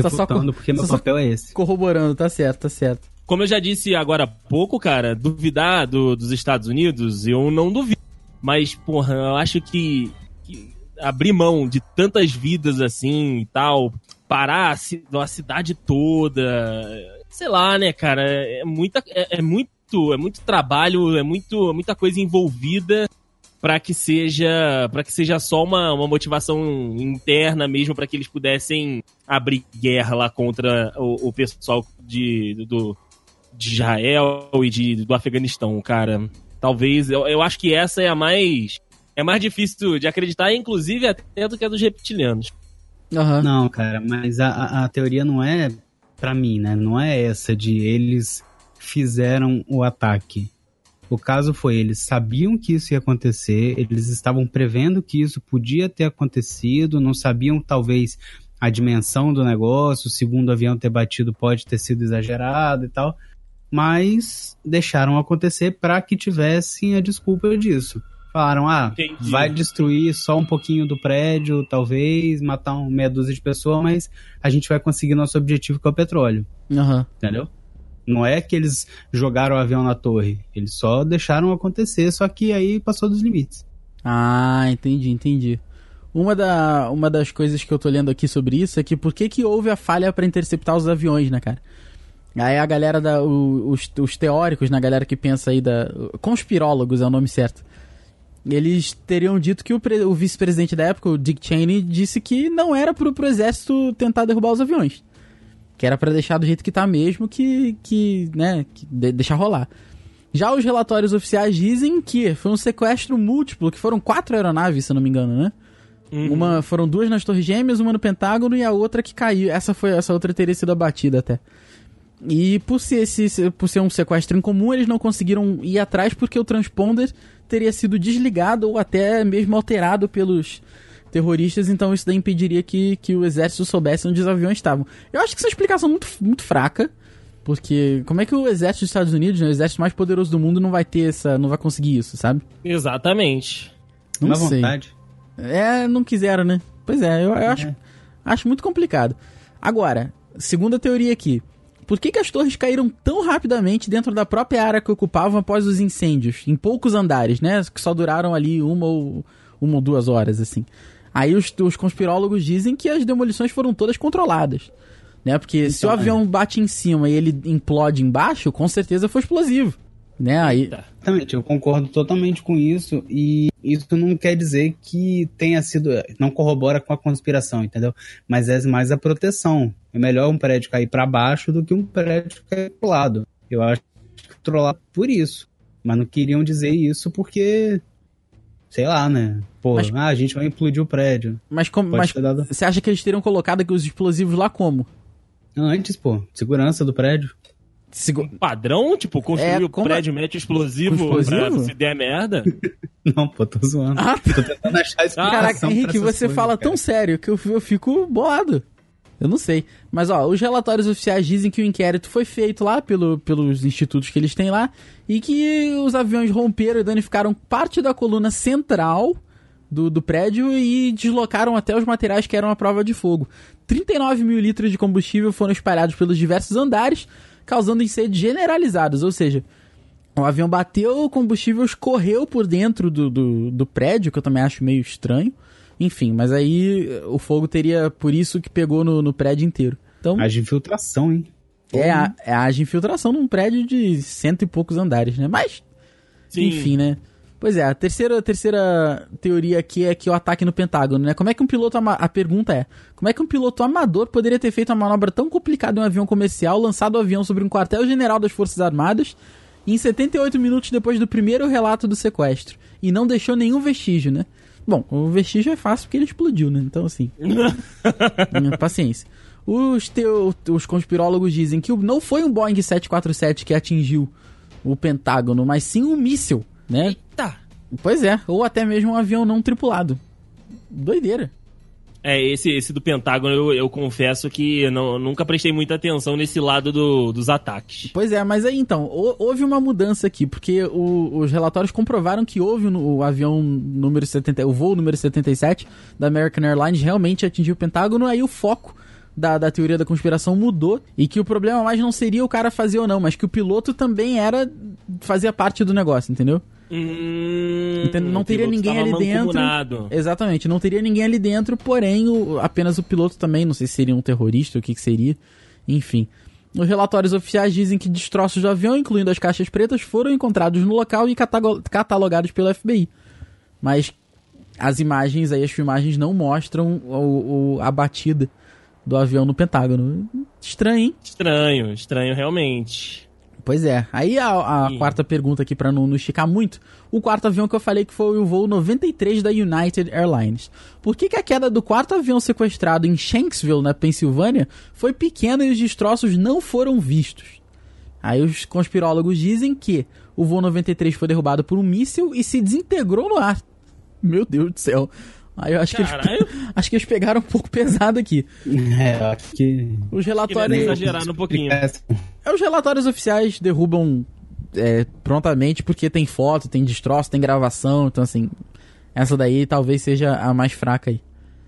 [SPEAKER 2] Só
[SPEAKER 4] refutando,
[SPEAKER 2] co-
[SPEAKER 4] porque meu
[SPEAKER 2] só
[SPEAKER 4] papel é esse.
[SPEAKER 2] corroborando, tá certo, tá certo.
[SPEAKER 3] Como eu já disse agora há pouco, cara, duvidar do- dos Estados Unidos, eu não duvido. Mas, porra, eu acho que abrir mão de tantas vidas assim e tal, parar a, ci- a cidade toda, sei lá, né, cara, é muita, é, é muito, é muito trabalho, é muito, muita coisa envolvida para que seja, para que seja só uma, uma motivação interna mesmo para que eles pudessem abrir guerra lá contra o, o pessoal de, do, de Israel e de, do Afeganistão, cara. Talvez, eu, eu acho que essa é a mais. É mais difícil de acreditar, inclusive até do que a dos reptilianos.
[SPEAKER 2] Aham.
[SPEAKER 4] Não, cara, mas a, a, teoria não é pra mim, né? Não é essa de eles fizeram o ataque. O caso foi, eles sabiam que isso ia acontecer, eles estavam prevendo que isso podia ter acontecido, não sabiam talvez a dimensão do negócio, o segundo avião ter batido pode ter sido exagerado e tal, mas deixaram acontecer para que tivessem a desculpa disso. Falaram, ah,
[SPEAKER 3] Entendi.
[SPEAKER 4] vai destruir só um pouquinho do prédio, talvez, matar um meia dúzia de pessoas, mas a gente vai conseguir nosso objetivo que é o petróleo,
[SPEAKER 2] Aham.
[SPEAKER 4] entendeu? Não é que eles jogaram o avião na torre, eles só deixaram acontecer, só que aí passou dos limites.
[SPEAKER 2] Ah, entendi, entendi. Uma, da, uma das coisas que eu tô lendo aqui sobre isso é que por que, que houve a falha para interceptar os aviões, né, cara? Aí a galera da. o- os, os teóricos, né, a galera que pensa aí da. Conspirólogos é o nome certo. Eles teriam dito que o, o vice-presidente da época, o Dick Cheney, disse que não era pro, pro exército tentar derrubar os aviões. Que era pra deixar do jeito que tá mesmo, que, que né, que de- deixar rolar. Já os relatórios oficiais dizem que foi um sequestro múltiplo, que foram quatro aeronaves, se eu não me engano, né? Uma foram duas nas Torres Gêmeas, uma no Pentágono e a outra que caiu. Essa foi essa outra teria sido abatida até. E por ser, esse, por ser um sequestro incomum, eles não conseguiram ir atrás porque o transponder teria sido desligado ou até mesmo alterado pelos terroristas, então isso daí impediria que, que o exército soubesse onde os aviões estavam. Eu acho que essa é uma explicação muito, muito fraca, porque como é que o exército dos Estados Unidos, né, o exército mais poderoso do mundo, não vai ter essa. não vai conseguir isso, sabe?
[SPEAKER 3] Exatamente.
[SPEAKER 2] Não
[SPEAKER 4] Dá
[SPEAKER 2] sei.
[SPEAKER 4] vontade.
[SPEAKER 2] É, não quiseram, né? Pois é, eu, eu acho, acho muito complicado. Agora, segunda teoria aqui. Por que, que as torres caíram tão rapidamente dentro da própria área que ocupavam após os incêndios? Em poucos andares, né? Que só duraram ali uma ou, uma ou duas horas, assim. Aí os, os conspirólogos dizem que as demolições foram todas controladas. Né? Porque se o
[SPEAKER 4] Então, é.
[SPEAKER 2] avião bate em cima e ele implode embaixo, com certeza foi explosivo. Né? Aí,
[SPEAKER 3] Tá.
[SPEAKER 4] Exatamente, eu concordo totalmente com isso e isso não quer dizer que tenha sido, não corrobora com a conspiração, entendeu? Mas é mais a proteção. É melhor um prédio cair para baixo do que um prédio cair pro lado. Eu acho que controlar por isso. Mas não queriam dizer isso porque, sei lá, né? Pô,
[SPEAKER 2] Mas-
[SPEAKER 4] ah, a gente vai implodir o prédio.
[SPEAKER 2] mas como.
[SPEAKER 4] Pode
[SPEAKER 2] Mas
[SPEAKER 4] dado
[SPEAKER 2] você acha que eles teriam colocado aqui os explosivos lá como?
[SPEAKER 4] antes, pô, segurança do prédio.
[SPEAKER 2] Segu-
[SPEAKER 3] Padrão, tipo, construir
[SPEAKER 2] É,
[SPEAKER 3] o
[SPEAKER 2] como-
[SPEAKER 3] prédio, mete explosivo,
[SPEAKER 2] explosivo?
[SPEAKER 3] pra se der merda.
[SPEAKER 4] Não, pô, tô zoando.
[SPEAKER 2] Ah,
[SPEAKER 4] Tô tentando achar explicação
[SPEAKER 2] Caraca, Henrique, você
[SPEAKER 4] coisas,
[SPEAKER 2] fala
[SPEAKER 4] cara.
[SPEAKER 2] tão sério que eu, eu fico bolado. Eu não sei. Mas, ó, os relatórios oficiais dizem que o inquérito foi feito lá pelo, pelos institutos que eles têm lá e que os aviões romperam e danificaram parte da coluna central do, do prédio e deslocaram até os materiais que eram a prova de fogo. 39 mil litros de combustível foram espalhados pelos diversos andares, causando incêndios generalizados. Ou seja, o avião bateu, o combustível escorreu por dentro do, do, do prédio, que eu também acho meio estranho. Enfim, mas aí eh, o fogo teria por isso que pegou no, no prédio inteiro. Então,
[SPEAKER 4] Haja infiltração, hein?
[SPEAKER 2] é, a, é a infiltração num prédio de cento e poucos andares, né? Mas,
[SPEAKER 3] Sim.
[SPEAKER 2] enfim, né? Pois é, a terceira, a terceira teoria aqui é que o ataque no Pentágono, né? Como é que um piloto a pergunta é, como é que um piloto amador poderia ter feito uma manobra tão complicada em um avião comercial, lançado o avião sobre um quartel-general das Forças Armadas em 78 minutos depois do primeiro relato do sequestro e não deixou nenhum vestígio, né? Bom, o vestígio é fácil porque ele explodiu, né? Então, assim, Paciência. Os, teo, os conspirólogos dizem que não foi um Boeing 747 que atingiu o Pentágono, mas sim um míssil, né?
[SPEAKER 3] Eita!
[SPEAKER 2] Pois é, ou até mesmo um avião não tripulado. Doideira.
[SPEAKER 3] É, esse, esse do Pentágono, eu, eu confesso que não, nunca prestei muita atenção nesse lado do- dos ataques.
[SPEAKER 2] Pois é, mas aí então, hou- houve uma mudança aqui, porque o- os relatórios comprovaram que houve no- o avião número 70, o voo número 77 da American Airlines realmente atingiu o Pentágono, aí o foco da, da teoria da conspiração mudou e que o problema mais não seria o cara fazer ou não, mas que o piloto também era fazia parte do negócio, entendeu?
[SPEAKER 3] Hum,
[SPEAKER 2] Entende? Não teria ninguém ali dentro. Exatamente, não teria ninguém ali dentro, porém o- apenas o piloto também, não sei se seria um terrorista, o que, que seria, enfim. Os relatórios oficiais dizem que destroços do avião, incluindo as caixas pretas, foram encontrados no local e catalogados pelo FBI. Mas as imagens aí, as filmagens não mostram o, o- a batida do avião no Pentágono. Estranho, hein?
[SPEAKER 3] Estranho, estranho realmente.
[SPEAKER 2] Pois é. Aí a, a quarta pergunta aqui pra não, não esticar muito. O quarto avião que eu falei que foi o voo 93 da United Airlines. Por que, que a queda do quarto avião sequestrado em Shanksville, na Pensilvânia, foi pequena e os destroços não foram vistos? Aí os conspirólogos dizem que o voo 93 foi derrubado por um míssil e se desintegrou no ar. Meu Deus do céu. Aí eu acho que, eles,
[SPEAKER 3] Caralho.
[SPEAKER 2] acho que eles pegaram um pouco pesado aqui.
[SPEAKER 4] É, acho que.
[SPEAKER 2] Os
[SPEAKER 3] Que
[SPEAKER 2] relatórios.
[SPEAKER 3] exagerar um pouquinho.
[SPEAKER 2] É, os relatórios oficiais derrubam é, prontamente porque tem foto, tem destroço, tem gravação. Então, assim, essa daí talvez seja a mais fraca aí.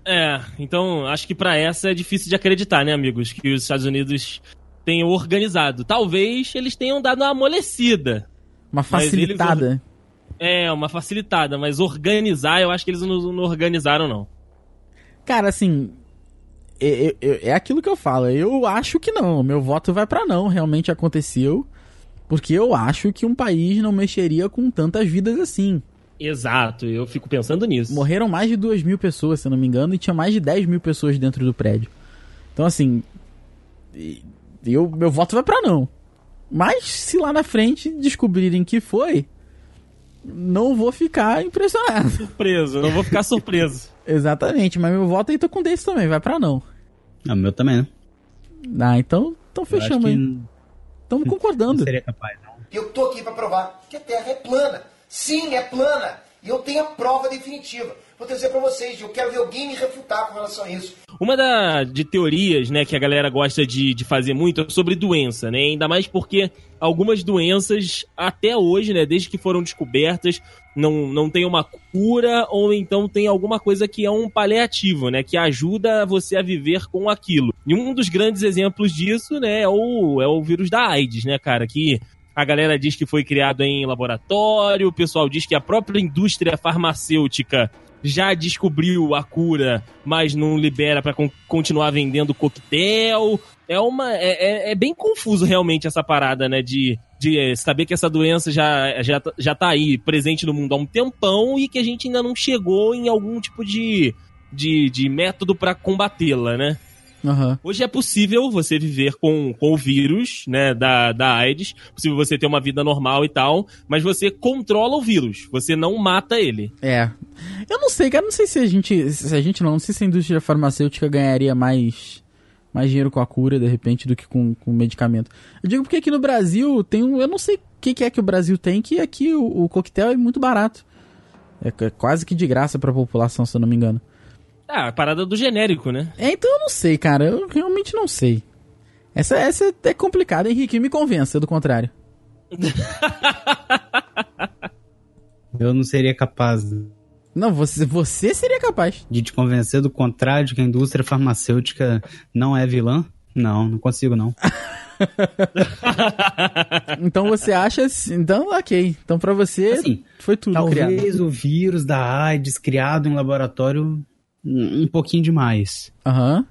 [SPEAKER 3] É, então acho que pra essa é difícil de acreditar, né, amigos? Que os Estados Unidos tenham organizado. Talvez eles tenham dado uma amolecida.
[SPEAKER 2] Uma
[SPEAKER 3] Mas eles-
[SPEAKER 2] facilitada.
[SPEAKER 3] É, uma facilitada, mas organizar, eu acho que eles não, não organizaram, não.
[SPEAKER 2] Cara, assim. É, é- é aquilo que eu falo. Eu acho que não. Meu voto vai pra não. Realmente aconteceu. Porque eu acho que um país não mexeria com tantas vidas assim.
[SPEAKER 3] Exato, eu fico pensando nisso.
[SPEAKER 2] Morreram mais de 2 mil pessoas, se não me engano, e tinha mais de 10 mil pessoas dentro do prédio. Então, assim. e- Eu, meu voto vai pra não. Mas se lá na frente descobrirem que foi, não vou ficar impressionado.
[SPEAKER 3] Surpreso, não vou ficar surpreso.
[SPEAKER 2] Exatamente, mas meu voto aí tô com desse também, vai pra não.
[SPEAKER 4] Ah, o meu também, né?
[SPEAKER 2] Ah, então, então fechamos aí.
[SPEAKER 4] não
[SPEAKER 2] Estamos concordando.
[SPEAKER 4] seria capaz, não.
[SPEAKER 5] Eu tô aqui para provar que a Terra é plana. Sim, é plana. E eu tenho a prova definitiva. Vou trazer para vocês. Eu quero ver alguém me refutar com relação a isso.
[SPEAKER 3] Uma da, de teorias, né, que a galera gosta de, de fazer muito é sobre doença, né? Ainda mais porque algumas doenças, até hoje, né, desde que foram descobertas, não, não tem uma cura ou então tem alguma coisa que é um paliativo, né? Que ajuda você a viver com aquilo. E um dos grandes exemplos disso, né, é o, é o vírus da AIDS, né, cara? Que a galera diz que foi criado em laboratório, o pessoal diz que a própria indústria farmacêutica já descobriu a cura, mas não libera pra con- continuar vendendo coquetel. É uma é, é- é bem confuso realmente essa parada, né, de, de eh, saber que essa doença já, já, tá- já tá aí presente no mundo há um tempão e que a gente ainda não chegou em algum tipo de, de, de método pra combatê-la, né?
[SPEAKER 2] Aham.
[SPEAKER 3] Hoje é possível você viver com, com o vírus, né, da, da AIDS, possível você ter uma vida normal e tal, mas você controla o vírus, você não mata ele.
[SPEAKER 2] É. Eu não sei, cara, não sei se a gente. Se a gente não, não sei se a indústria farmacêutica ganharia mais. Mais dinheiro com a cura, de repente, do que com, com o medicamento. Eu digo porque aqui no Brasil tem um. Eu não sei o que, que é que o Brasil tem, que aqui o, o coquetel é muito barato. É, é quase que de graça pra população, se eu não me engano.
[SPEAKER 3] Ah, a parada do genérico, né?
[SPEAKER 2] É, então eu não sei, cara. Eu realmente não sei. Essa, essa é complicada, Henrique. Me convença do contrário.
[SPEAKER 4] Eu não seria capaz
[SPEAKER 2] Não, você, você seria capaz.
[SPEAKER 4] de te convencer do contrário, de que a indústria farmacêutica não é vilã. Não, não consigo não.
[SPEAKER 2] Então você acha. Então, ok. Então pra você
[SPEAKER 4] Assim,
[SPEAKER 2] foi tudo criado.
[SPEAKER 4] Talvez o vírus da AIDS criado em laboratório um pouquinho demais.
[SPEAKER 2] Aham.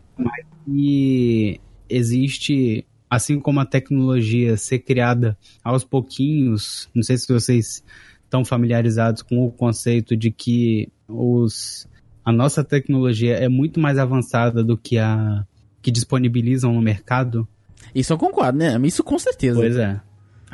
[SPEAKER 4] E existe, assim como a tecnologia ser criada aos pouquinhos, não sei se vocês estão familiarizados com o conceito de que os, a nossa tecnologia é muito mais avançada do que a que disponibilizam no mercado.
[SPEAKER 2] Isso eu concordo, né? Isso com certeza.
[SPEAKER 4] Pois é.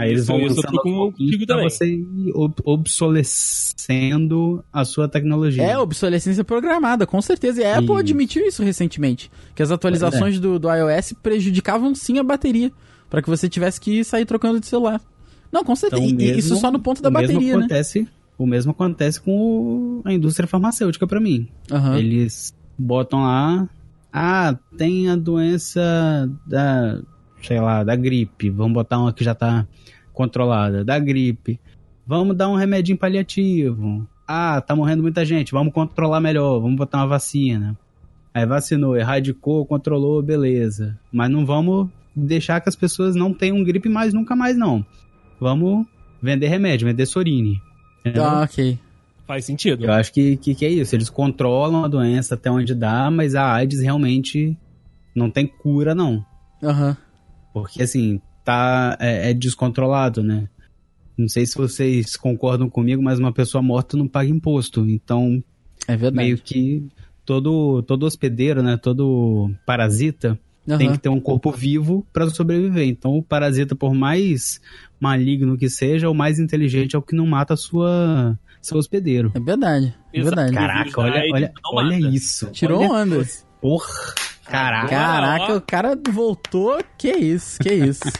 [SPEAKER 4] Aí eles
[SPEAKER 3] Isso-
[SPEAKER 4] vão
[SPEAKER 3] isso eu com-
[SPEAKER 4] pra você ir ob- obsolecendo a sua tecnologia.
[SPEAKER 2] É, obsolescência programada, com certeza. E a Apple admitiu isso recentemente. Que as atualizações do, do iOS prejudicavam sim a bateria. Pra que você tivesse que sair trocando de celular. Não, com certeza.
[SPEAKER 4] Então, mesmo-
[SPEAKER 2] isso só no ponto da
[SPEAKER 4] o mesmo
[SPEAKER 2] bateria, né?
[SPEAKER 4] acontece, O mesmo acontece com o- a indústria farmacêutica pra mim.
[SPEAKER 2] Aham.
[SPEAKER 4] Eles botam lá, ah, tem a doença da, sei lá, da gripe. Vamos botar uma que já tá controlada, da gripe. Vamos dar um remedinho paliativo. Ah, tá morrendo muita gente, vamos controlar melhor, vamos botar uma vacina. Aí vacinou, erradicou, controlou, beleza. Mas não vamos deixar que as pessoas não tenham gripe mais nunca mais, não. Vamos vender remédio, vender Sorine. Entendeu?
[SPEAKER 2] Ah, ok.
[SPEAKER 3] Faz sentido.
[SPEAKER 4] Eu acho que, que, que é isso. Eles controlam a doença até onde dá, mas a AIDS realmente não tem cura, não.
[SPEAKER 2] Aham.
[SPEAKER 4] Porque, assim, tá, é, é descontrolado, né? Não sei se vocês concordam comigo, mas uma pessoa morta não paga imposto. Então,
[SPEAKER 2] É verdade.
[SPEAKER 4] meio que todo, todo hospedeiro, né? Todo parasita tem
[SPEAKER 2] Aham.
[SPEAKER 4] que ter um corpo vivo para sobreviver. Então, o parasita, por mais maligno que seja, o mais inteligente é o que não mata a sua, seu hospedeiro.
[SPEAKER 2] É verdade. É verdade.
[SPEAKER 3] Cara,
[SPEAKER 4] Caraca, olha, olha, olha isso.
[SPEAKER 2] Tirou
[SPEAKER 4] olha,
[SPEAKER 2] onda.
[SPEAKER 4] Porra, caraca.
[SPEAKER 2] Caraca,
[SPEAKER 3] ó.
[SPEAKER 2] o cara voltou. Que isso, que isso.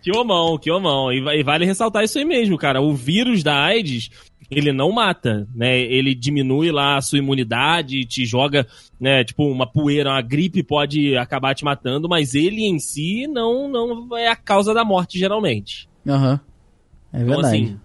[SPEAKER 3] Que homão, que homão. E, e vale ressaltar isso aí mesmo, cara. O vírus da AIDS, ele não mata, né? Ele diminui lá a sua imunidade, te joga, né? Tipo, uma poeira, uma gripe pode acabar te matando, mas ele em si não, não é a causa da morte, geralmente.
[SPEAKER 2] Aham. É
[SPEAKER 3] Então,
[SPEAKER 2] verdade.
[SPEAKER 3] assim,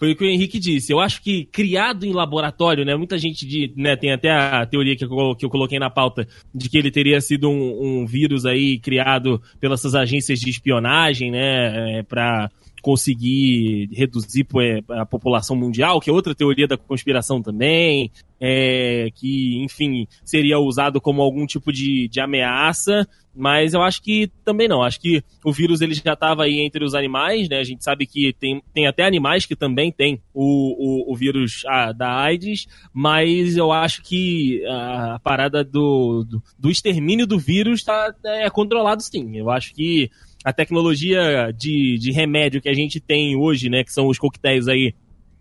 [SPEAKER 3] foi o que o Henrique disse. Eu acho que criado em laboratório, né? Muita gente de, né, tem até a teoria que eu, que eu coloquei na pauta de que ele teria sido um, um vírus aí criado pelas essas agências de espionagem, né? É, para conseguir reduzir a população mundial, que é outra teoria da conspiração também, é, que, enfim, seria usado como algum tipo de, de ameaça, mas eu acho que também não. Acho que o vírus ele já estava aí entre os animais, né? A gente sabe que tem, tem até animais que também têm o, o, o vírus da AIDS, mas eu acho que a, a parada do, do, do extermínio do vírus tá, é controlado sim. Eu acho que a tecnologia de, de remédio que a gente tem hoje, né, que são os coquetéis aí,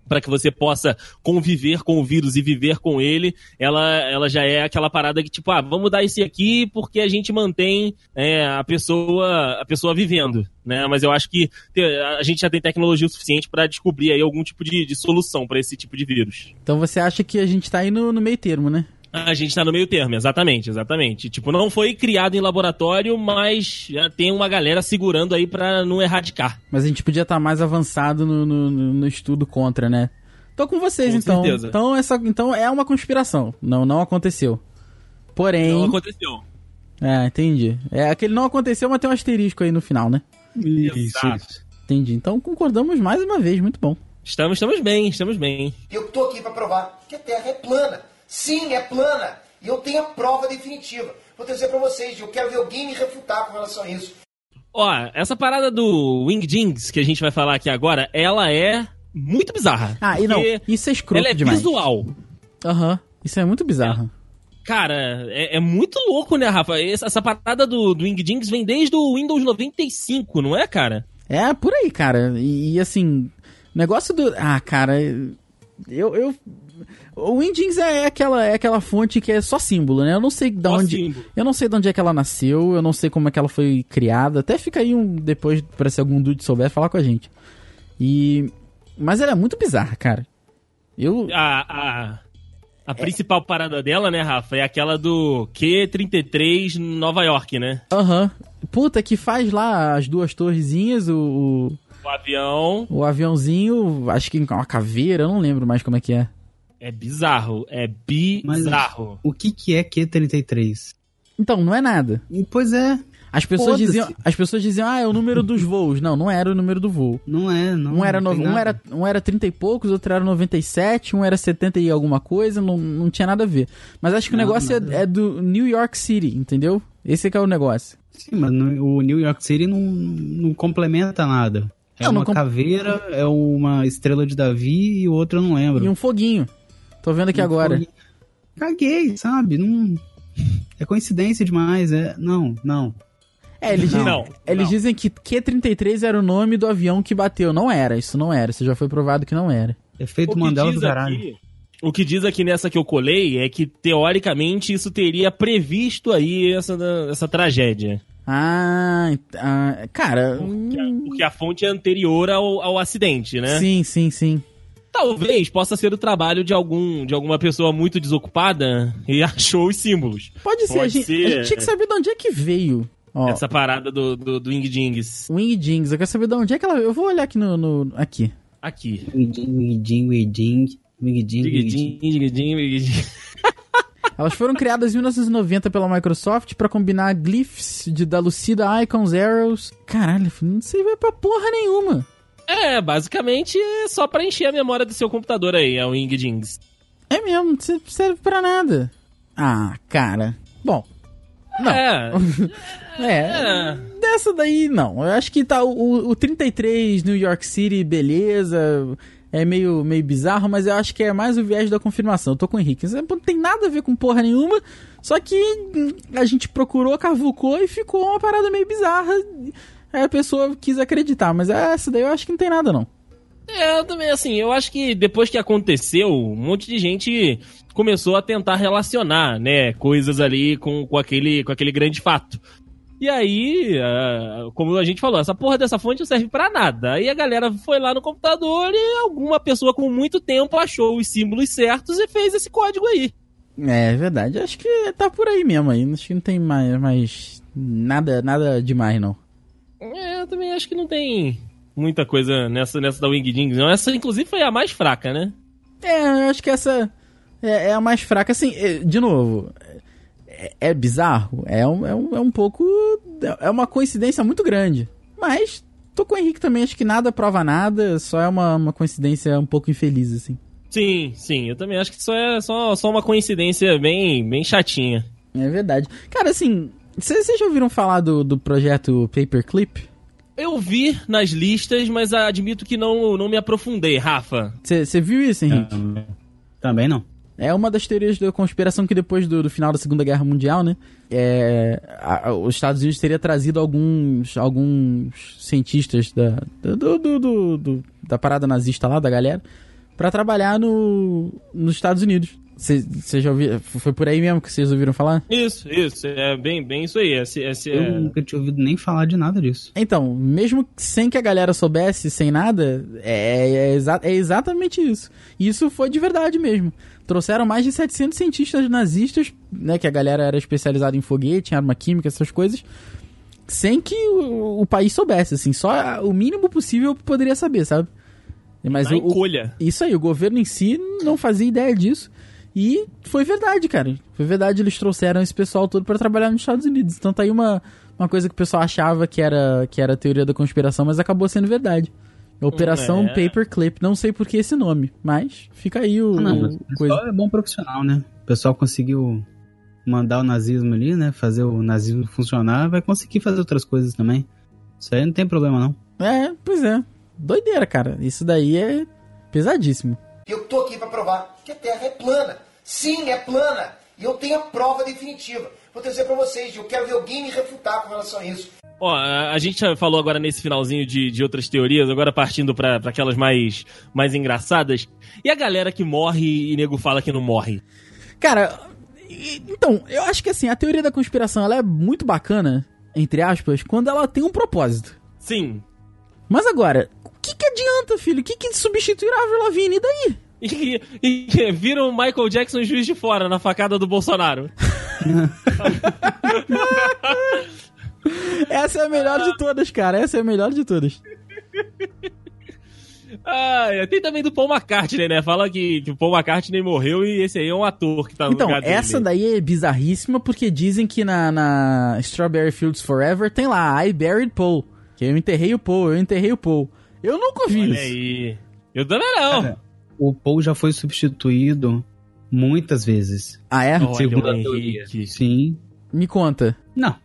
[SPEAKER 3] para que você possa conviver com o vírus e viver com ele, ela, ela já é aquela parada que, tipo, ah, vamos dar esse aqui porque a gente mantém é, a pessoa a pessoa vivendo, né? Mas eu acho que a gente já tem tecnologia o suficiente para descobrir aí algum tipo de, de solução para esse tipo de vírus.
[SPEAKER 2] Então você acha que a gente tá aí no, no meio termo, né?
[SPEAKER 3] A gente tá no meio termo, exatamente, exatamente. Tipo, não foi criado em laboratório, mas já tem uma galera segurando aí pra não erradicar.
[SPEAKER 2] Mas a gente podia estar mais avançado no, no, no- estudo contra, né? Tô com vocês,
[SPEAKER 3] Com
[SPEAKER 2] então.
[SPEAKER 3] certeza.
[SPEAKER 2] Então, essa, então é uma conspiração. Não, não aconteceu. Porém.
[SPEAKER 3] Não aconteceu.
[SPEAKER 2] É, entendi. É aquele não aconteceu, mas tem um asterisco aí no final, né?
[SPEAKER 4] Isso,
[SPEAKER 3] Exato.
[SPEAKER 4] isso.
[SPEAKER 2] Entendi. Então concordamos mais uma vez, muito bom.
[SPEAKER 3] Estamos, estamos bem, estamos bem.
[SPEAKER 5] E eu tô aqui para provar que a Terra é plana. Sim, é plana. E eu tenho a prova definitiva. Vou trazer para vocês. Eu quero ver alguém me refutar com relação a isso.
[SPEAKER 3] Ó, essa parada do Wing Jings que a gente vai falar aqui agora, ela é muito bizarra.
[SPEAKER 2] Ah, e não,
[SPEAKER 3] Porque
[SPEAKER 2] isso é escroto
[SPEAKER 3] Ela é
[SPEAKER 2] demais.
[SPEAKER 3] visual.
[SPEAKER 2] Aham. Isso é muito bizarro.
[SPEAKER 3] Cara, é, é muito louco, né, Rafa? Essa, essa parada do, do Wing Jings vem desde o Windows 95, não é, cara?
[SPEAKER 2] É, por aí, cara. E, e, assim, negócio do. Ah, cara, eu. eu... O Windings é aquela, é aquela fonte que é só símbolo, né? Eu não sei de
[SPEAKER 3] Só
[SPEAKER 2] onde.
[SPEAKER 3] símbolo.
[SPEAKER 2] Eu não sei de onde é que ela nasceu, eu não sei como é que ela foi criada. Até fica aí um depois, para se algum dude souber, falar com a gente. E. Mas ela é muito bizarra, cara. Eu.
[SPEAKER 3] A, a, a principal parada dela, né, Rafa, é aquela do Q33 Nova York, né?
[SPEAKER 2] Aham. Puta, que faz lá as duas torrezinhas, o, o,
[SPEAKER 3] O avião
[SPEAKER 2] o aviãozinho, acho que uma caveira, eu não lembro mais como é que é.
[SPEAKER 3] É bizarro, é
[SPEAKER 4] Mas-
[SPEAKER 3] bizarro.
[SPEAKER 4] O que que é Q33?
[SPEAKER 2] Então, não é nada.
[SPEAKER 4] E, Pois é,
[SPEAKER 2] As pessoas diziam, as pessoas diziam, ah, é o número dos voos. Não, não era o número do voo.
[SPEAKER 4] não é, não.
[SPEAKER 2] Um era,
[SPEAKER 4] não
[SPEAKER 2] no, um, era, um era 30 e poucos, outro era 97, um era 70 e alguma coisa, não, não tinha nada a ver. Mas acho que o
[SPEAKER 4] Não,
[SPEAKER 2] negócio é, é do New York City, entendeu? Esse é que é o negócio.
[SPEAKER 4] Sim, mas no- o New York City não, não complementa nada. É
[SPEAKER 2] Não, não
[SPEAKER 4] uma
[SPEAKER 2] com-
[SPEAKER 4] caveira, é uma estrela de Davi e o outro eu não lembro.
[SPEAKER 2] E um foguinho. Tô vendo aqui
[SPEAKER 4] Um
[SPEAKER 2] agora.
[SPEAKER 4] foguinho. Caguei, sabe? Não... É coincidência demais, é... Não, não.
[SPEAKER 2] É, eles, dizem,
[SPEAKER 3] Não,
[SPEAKER 2] eles
[SPEAKER 3] não.
[SPEAKER 2] dizem que Q-33 era o nome do avião que bateu. Não era, isso não era. Isso já foi provado que não era.
[SPEAKER 4] Efeito Mandela do caralho.
[SPEAKER 3] aqui- o que diz aqui nessa que eu colei é que, teoricamente, isso teria previsto aí essa, essa tragédia.
[SPEAKER 2] Ah, ah, cara.
[SPEAKER 3] Porque a,
[SPEAKER 2] hum,
[SPEAKER 3] porque a fonte é anterior ao, ao acidente, né?
[SPEAKER 2] Sim, sim, sim.
[SPEAKER 3] Talvez possa ser o trabalho de, algum, de alguma pessoa muito desocupada e achou os símbolos.
[SPEAKER 2] Pode ser.
[SPEAKER 3] Pode
[SPEAKER 2] a, gente,
[SPEAKER 3] ser.
[SPEAKER 2] a gente tinha que saber de onde é que veio. Ó,
[SPEAKER 3] Essa parada do, do, do Wing Dings.
[SPEAKER 2] Wing Jings. Eu quero saber de onde é que ela. Eu vou olhar aqui no. no- aqui.
[SPEAKER 3] Aqui.
[SPEAKER 4] Wigiding, wigiding, wigiding, wigiding, wigiding.
[SPEAKER 3] Digidin, digidin, digidin.
[SPEAKER 2] Elas foram criadas em 1990 pela Microsoft pra combinar glyphs de, da Lucida Icons, Arrows. Caralho, não serve pra porra nenhuma.
[SPEAKER 3] É, basicamente é só pra encher a memória do seu computador aí, é o Wing Dings.
[SPEAKER 2] É mesmo, não se- serve pra nada. Ah, cara. Bom. Não.
[SPEAKER 3] É,
[SPEAKER 2] É.
[SPEAKER 3] é.
[SPEAKER 2] Dessa daí, não. Eu acho que tá o, o 33 New York City, beleza. É meio, meio bizarro, mas eu acho que é mais o viés da confirmação. Eu tô com o Henrique. Não tem nada a ver com porra nenhuma. Só que hum, a gente procurou, cavucou e ficou uma parada meio bizarra. Aí a pessoa quis acreditar, mas essa daí eu acho que não tem nada, não.
[SPEAKER 3] É, eu também, assim, eu acho que depois que aconteceu, um monte de gente começou a tentar relacionar, né, coisas ali com, com, aquele, com aquele grande fato. E aí, uh, como a gente falou, essa porra dessa fonte não serve para nada. Aí a galera foi lá no computador e alguma pessoa com muito tempo achou os símbolos certos e fez esse código aí.
[SPEAKER 2] É verdade, acho que tá por aí mesmo aí. Acho que não tem mais, mais nada, nada demais, não.
[SPEAKER 3] É, eu também acho que não tem muita coisa nessa, nessa da Wingdings, não. Essa, inclusive, foi a mais fraca, né?
[SPEAKER 2] É, eu acho que essa é, é a mais fraca. Assim, é, de novo, é, é bizarro. É um, é, um, é um pouco. É uma coincidência muito grande. Mas tô com o Henrique também, acho que nada prova nada, só é uma, uma coincidência um pouco infeliz, assim.
[SPEAKER 3] Sim, sim, eu também acho que só é só, só uma coincidência bem, bem chatinha.
[SPEAKER 2] É verdade. Cara, assim, vocês já ouviram falar do, do projeto Paperclip?
[SPEAKER 3] Eu vi nas listas, mas admito que não, não me aprofundei, Rafa.
[SPEAKER 2] Você viu isso, Henrique?
[SPEAKER 4] Também não.
[SPEAKER 2] É uma das teorias da conspiração que depois do, do final da Segunda Guerra Mundial, né? É, a, a, os Estados Unidos teria trazido alguns, alguns cientistas da, do, do, do, do da parada nazista lá, da galera, para trabalhar no, nos Estados Unidos. Você já ouviu? Foi por aí mesmo que vocês ouviram falar?
[SPEAKER 3] Isso, isso. É bem, bem isso aí. Esse, esse,
[SPEAKER 4] Eu
[SPEAKER 3] é...
[SPEAKER 4] nunca tinha ouvido nem falar de nada disso.
[SPEAKER 2] Então, mesmo sem que a galera soubesse, sem nada, é, é, exa é exatamente isso. Isso foi de verdade mesmo. Trouxeram mais de 700 cientistas nazistas, né, que a galera era especializada em foguete, em arma química, essas coisas, sem que o, o país soubesse, assim. Só o mínimo possível poderia saber, sabe?
[SPEAKER 3] Mas Na o, encolha.
[SPEAKER 2] Isso aí, o governo em si não fazia ideia disso. E foi verdade, cara. Foi verdade, eles trouxeram esse pessoal todo para trabalhar nos Estados Unidos. Então tá aí uma, uma coisa que o pessoal achava que era, que era teoria da conspiração, mas acabou sendo verdade. Operação é. Paperclip. Não sei por que esse nome, mas fica aí o.
[SPEAKER 4] Não, mas o pessoal é bom profissional, né? O pessoal conseguiu mandar o nazismo ali, né? Fazer o nazismo funcionar, vai conseguir fazer outras coisas também. Isso aí não tem problema, não.
[SPEAKER 2] É, pois é. Doideira, cara. Isso daí é pesadíssimo.
[SPEAKER 5] Eu tô aqui para provar que a Terra é plana. Sim, é plana. E eu tenho a prova definitiva. Vou trazer para vocês. Eu quero ver alguém me refutar com relação a isso.
[SPEAKER 3] Ó, a gente já falou agora nesse finalzinho de, de outras teorias, agora partindo para aquelas mais, mais engraçadas. E a galera que morre e nego fala que não morre?
[SPEAKER 2] Cara, então, eu acho que assim, a teoria da conspiração ela é muito bacana, entre aspas, quando ela tem um propósito.
[SPEAKER 3] Sim.
[SPEAKER 2] Mas agora, que, que adianta, filho? O que, que substituir a Avril Lavigne? E daí?
[SPEAKER 3] E, e, viram o Michael Jackson juiz de fora na facada do Bolsonaro.
[SPEAKER 2] Essa é a melhor de todas, cara. Essa é a melhor de todas.
[SPEAKER 3] Ah, tem também do Paul McCartney, né? Fala que, que o Paul McCartney morreu e esse aí é um ator que tá no
[SPEAKER 2] então,
[SPEAKER 3] lugar dele.
[SPEAKER 2] essa daí é bizarríssima porque dizem que na, na Strawberry Fields Forever tem lá I Buried Paul. Que eu enterrei o Paul, eu enterrei o Paul. Eu nunca ouvi
[SPEAKER 3] Olha
[SPEAKER 2] isso.
[SPEAKER 3] aí. Eu também não.
[SPEAKER 4] Cara, o Paul já foi substituído muitas vezes.
[SPEAKER 2] Ah, é?
[SPEAKER 3] Olha
[SPEAKER 4] Segundo a teoria.
[SPEAKER 3] Henrique.
[SPEAKER 4] Sim.
[SPEAKER 2] Me conta.
[SPEAKER 4] Não.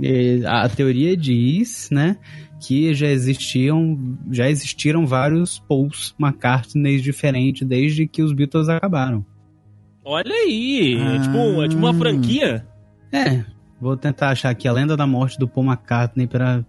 [SPEAKER 4] É, A teoria diz, né, que já existiam, já existiram vários Pauls McCartney diferentes desde que os Beatles acabaram.
[SPEAKER 3] Olha aí. É, tipo, é tipo
[SPEAKER 2] Ah.
[SPEAKER 3] uma franquia.
[SPEAKER 4] É, vou tentar achar aqui a lenda da morte do Paul McCartney para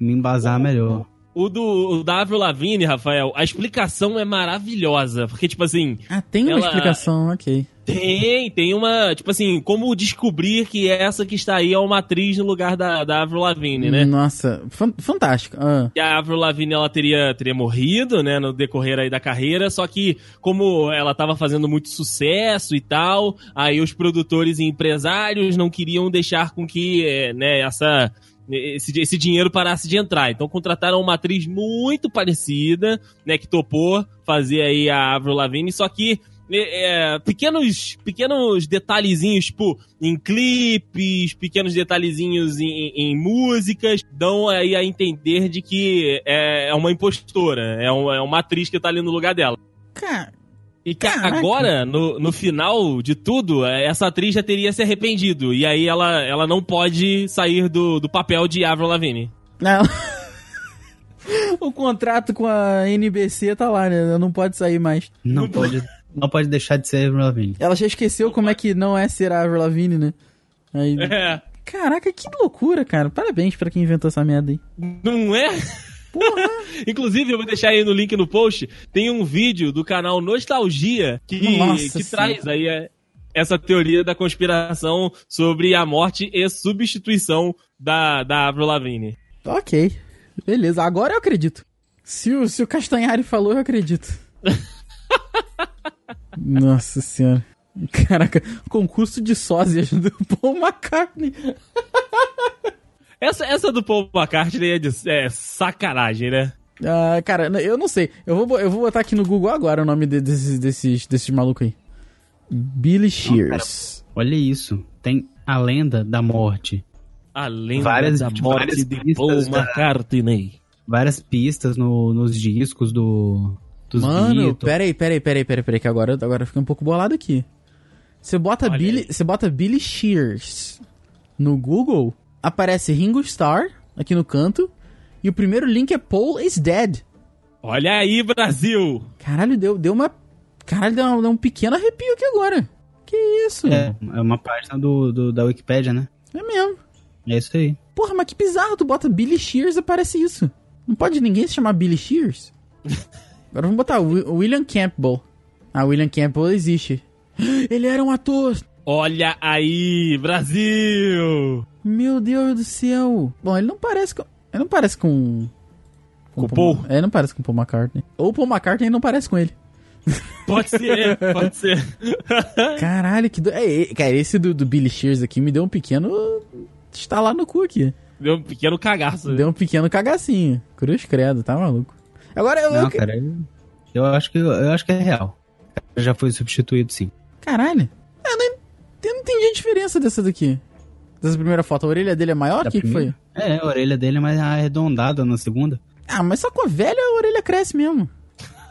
[SPEAKER 4] me embasar melhor.
[SPEAKER 3] O do o da Avril Lavigne, Rafael, a explicação é maravilhosa. Porque, tipo assim,
[SPEAKER 2] Ah, tem uma
[SPEAKER 3] Ela-
[SPEAKER 2] explicação, ok.
[SPEAKER 3] tem, tem uma. Tipo assim, como descobrir que essa que está aí é uma atriz no lugar da, da Avril Lavigne, né?
[SPEAKER 2] Nossa, fan- fantástico. Ah.
[SPEAKER 3] que a Avril Lavigne ela teria, teria morrido, né, no decorrer aí da carreira, só que como ela tava fazendo muito sucesso e tal, aí os produtores e empresários não queriam deixar com que, é, né, essa esse, esse dinheiro parasse de entrar. Então contrataram uma atriz muito parecida, né, que topou fazer aí a Avril Lavigne, só que é, é, pequenos, pequenos detalhezinhos, tipo, em clipes, pequenos detalhezinhos em, em- em músicas, dão aí a entender de que é, é uma impostora, é, um- é uma atriz que tá ali no lugar dela.
[SPEAKER 2] Cara,
[SPEAKER 3] E que
[SPEAKER 2] Caraca.
[SPEAKER 3] agora, no, no final de tudo, é, essa atriz já teria se arrependido. E aí ela, ela não pode sair do, do papel de Avril Lavigne.
[SPEAKER 2] não. o contrato com a NBC tá lá, né? Não pode sair mais.
[SPEAKER 4] Não pode, não pode deixar de ser Avril Lavigne.
[SPEAKER 2] Ela já esqueceu como é que não é ser a Avril Lavigne, né? Aí...
[SPEAKER 3] É,
[SPEAKER 2] Caraca, que loucura, cara. Parabéns pra quem inventou essa merda aí.
[SPEAKER 3] não é?
[SPEAKER 2] Porra!
[SPEAKER 3] Inclusive, eu vou deixar aí no link no post. Tem um vídeo do canal Nostalgia que,
[SPEAKER 2] Nossa
[SPEAKER 3] que traz aí. É, essa teoria da conspiração sobre a morte e substituição da, da Avril Lavigne.
[SPEAKER 2] Ok. Beleza, agora eu acredito. Se o, se o Castanhari falou, eu acredito. Nossa senhora. Caraca, concurso de sósias do Paul McCartney.
[SPEAKER 3] Essa, essa do Paul McCartney é, de, é sacanagem, né?
[SPEAKER 2] Ah, cara, eu não sei. Eu vou, eu vou botar aqui no Google agora o nome de- desses, desses, desses malucos aí. Billy Shears.
[SPEAKER 4] Olha isso. Tem a lenda da morte.
[SPEAKER 3] Além
[SPEAKER 4] Várias-
[SPEAKER 3] da morte
[SPEAKER 4] várias
[SPEAKER 3] de
[SPEAKER 4] pistas
[SPEAKER 3] Paul McCartney.
[SPEAKER 4] Várias pistas no- nos discos do, dos
[SPEAKER 2] Mano,
[SPEAKER 4] Beatles.
[SPEAKER 2] peraí, peraí, peraí, peraí, peraí, que agora, agora eu fiquei um pouco bolado aqui. Você bota,
[SPEAKER 3] Olha
[SPEAKER 2] Billy,
[SPEAKER 3] aí.
[SPEAKER 2] você bota Billy Shears no Google, aparece Ringo Starr aqui no canto, e o primeiro link é Paul is Dead.
[SPEAKER 3] Olha aí, Brasil!
[SPEAKER 2] Caralho, deu, deu uma. Caralho, deu, uma- deu um pequeno arrepio aqui agora. Que isso?
[SPEAKER 4] É, é uma página do, do- da Wikipédia, né?
[SPEAKER 2] É mesmo.
[SPEAKER 4] É isso aí.
[SPEAKER 2] Porra, mas que bizarro, tu bota Billy Shears e aparece isso. Não pode ninguém se chamar Billy Shears? Agora vamos botar Wi- William Campbell. Ah, William Campbell existe. Ele era um ator.
[SPEAKER 3] Olha aí, Brasil!
[SPEAKER 2] Meu Deus do céu. Bom, ele não parece com. Ele não parece com.
[SPEAKER 3] Com o Paul?
[SPEAKER 2] É, ele não parece com o Paul McCartney. Ou o Paul McCartney não parece com ele.
[SPEAKER 3] Pode ser, pode ser.
[SPEAKER 2] Caralho, que. Do... É, é, cara, esse do, do Billy Shears aqui me deu um pequeno. Estalar no cu aqui.
[SPEAKER 3] Deu um pequeno cagaço.
[SPEAKER 2] Deu um pequeno cagacinho. Cruz credo, tá maluco. Agora eu.
[SPEAKER 4] Não,
[SPEAKER 2] eu...
[SPEAKER 4] cara, eu, eu acho que, eu acho que é real. Já foi substituído, sim.
[SPEAKER 2] Caralho. Eu não, eu não entendi a diferença dessa daqui. Dessa primeira foto. A orelha dele é maior? O que, que foi?
[SPEAKER 4] É, a orelha dele é mais arredondada na segunda.
[SPEAKER 2] Ah, mas só com a velha a orelha cresce mesmo.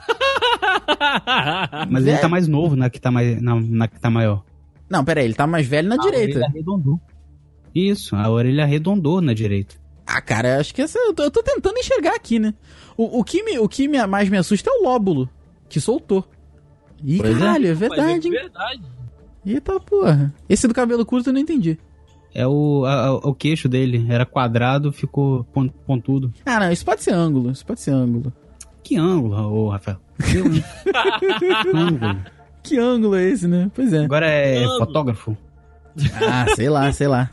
[SPEAKER 4] Mas ele tá mais novo na que tá, mais, na, na que tá maior.
[SPEAKER 2] Não, pera aí, ele tá mais velho na
[SPEAKER 4] A
[SPEAKER 2] direita.
[SPEAKER 4] orelha arredondou. Isso, a orelha arredondou na direita.
[SPEAKER 2] Ah, cara, acho que essa. Eu tô, eu tô tentando enxergar aqui, né? O, o que, me, o que me, mais me assusta é o lóbulo, que soltou. Ih,
[SPEAKER 4] Pois é.
[SPEAKER 2] caralho, é,
[SPEAKER 3] Mas
[SPEAKER 2] verdade,
[SPEAKER 3] é
[SPEAKER 2] hein?
[SPEAKER 3] verdade.
[SPEAKER 2] Eita porra. Esse do cabelo curto eu não entendi.
[SPEAKER 4] É o, a- o queixo dele. Era quadrado, ficou pon- pontudo.
[SPEAKER 2] Ah, não, isso pode ser ângulo, isso pode ser ângulo.
[SPEAKER 4] Que ângulo, ô Rafael? Que ângulo.
[SPEAKER 2] Que ângulo é esse, né? Pois é.
[SPEAKER 4] Agora é
[SPEAKER 3] Ângulo.
[SPEAKER 4] fotógrafo.
[SPEAKER 2] Ah, sei lá, sei lá.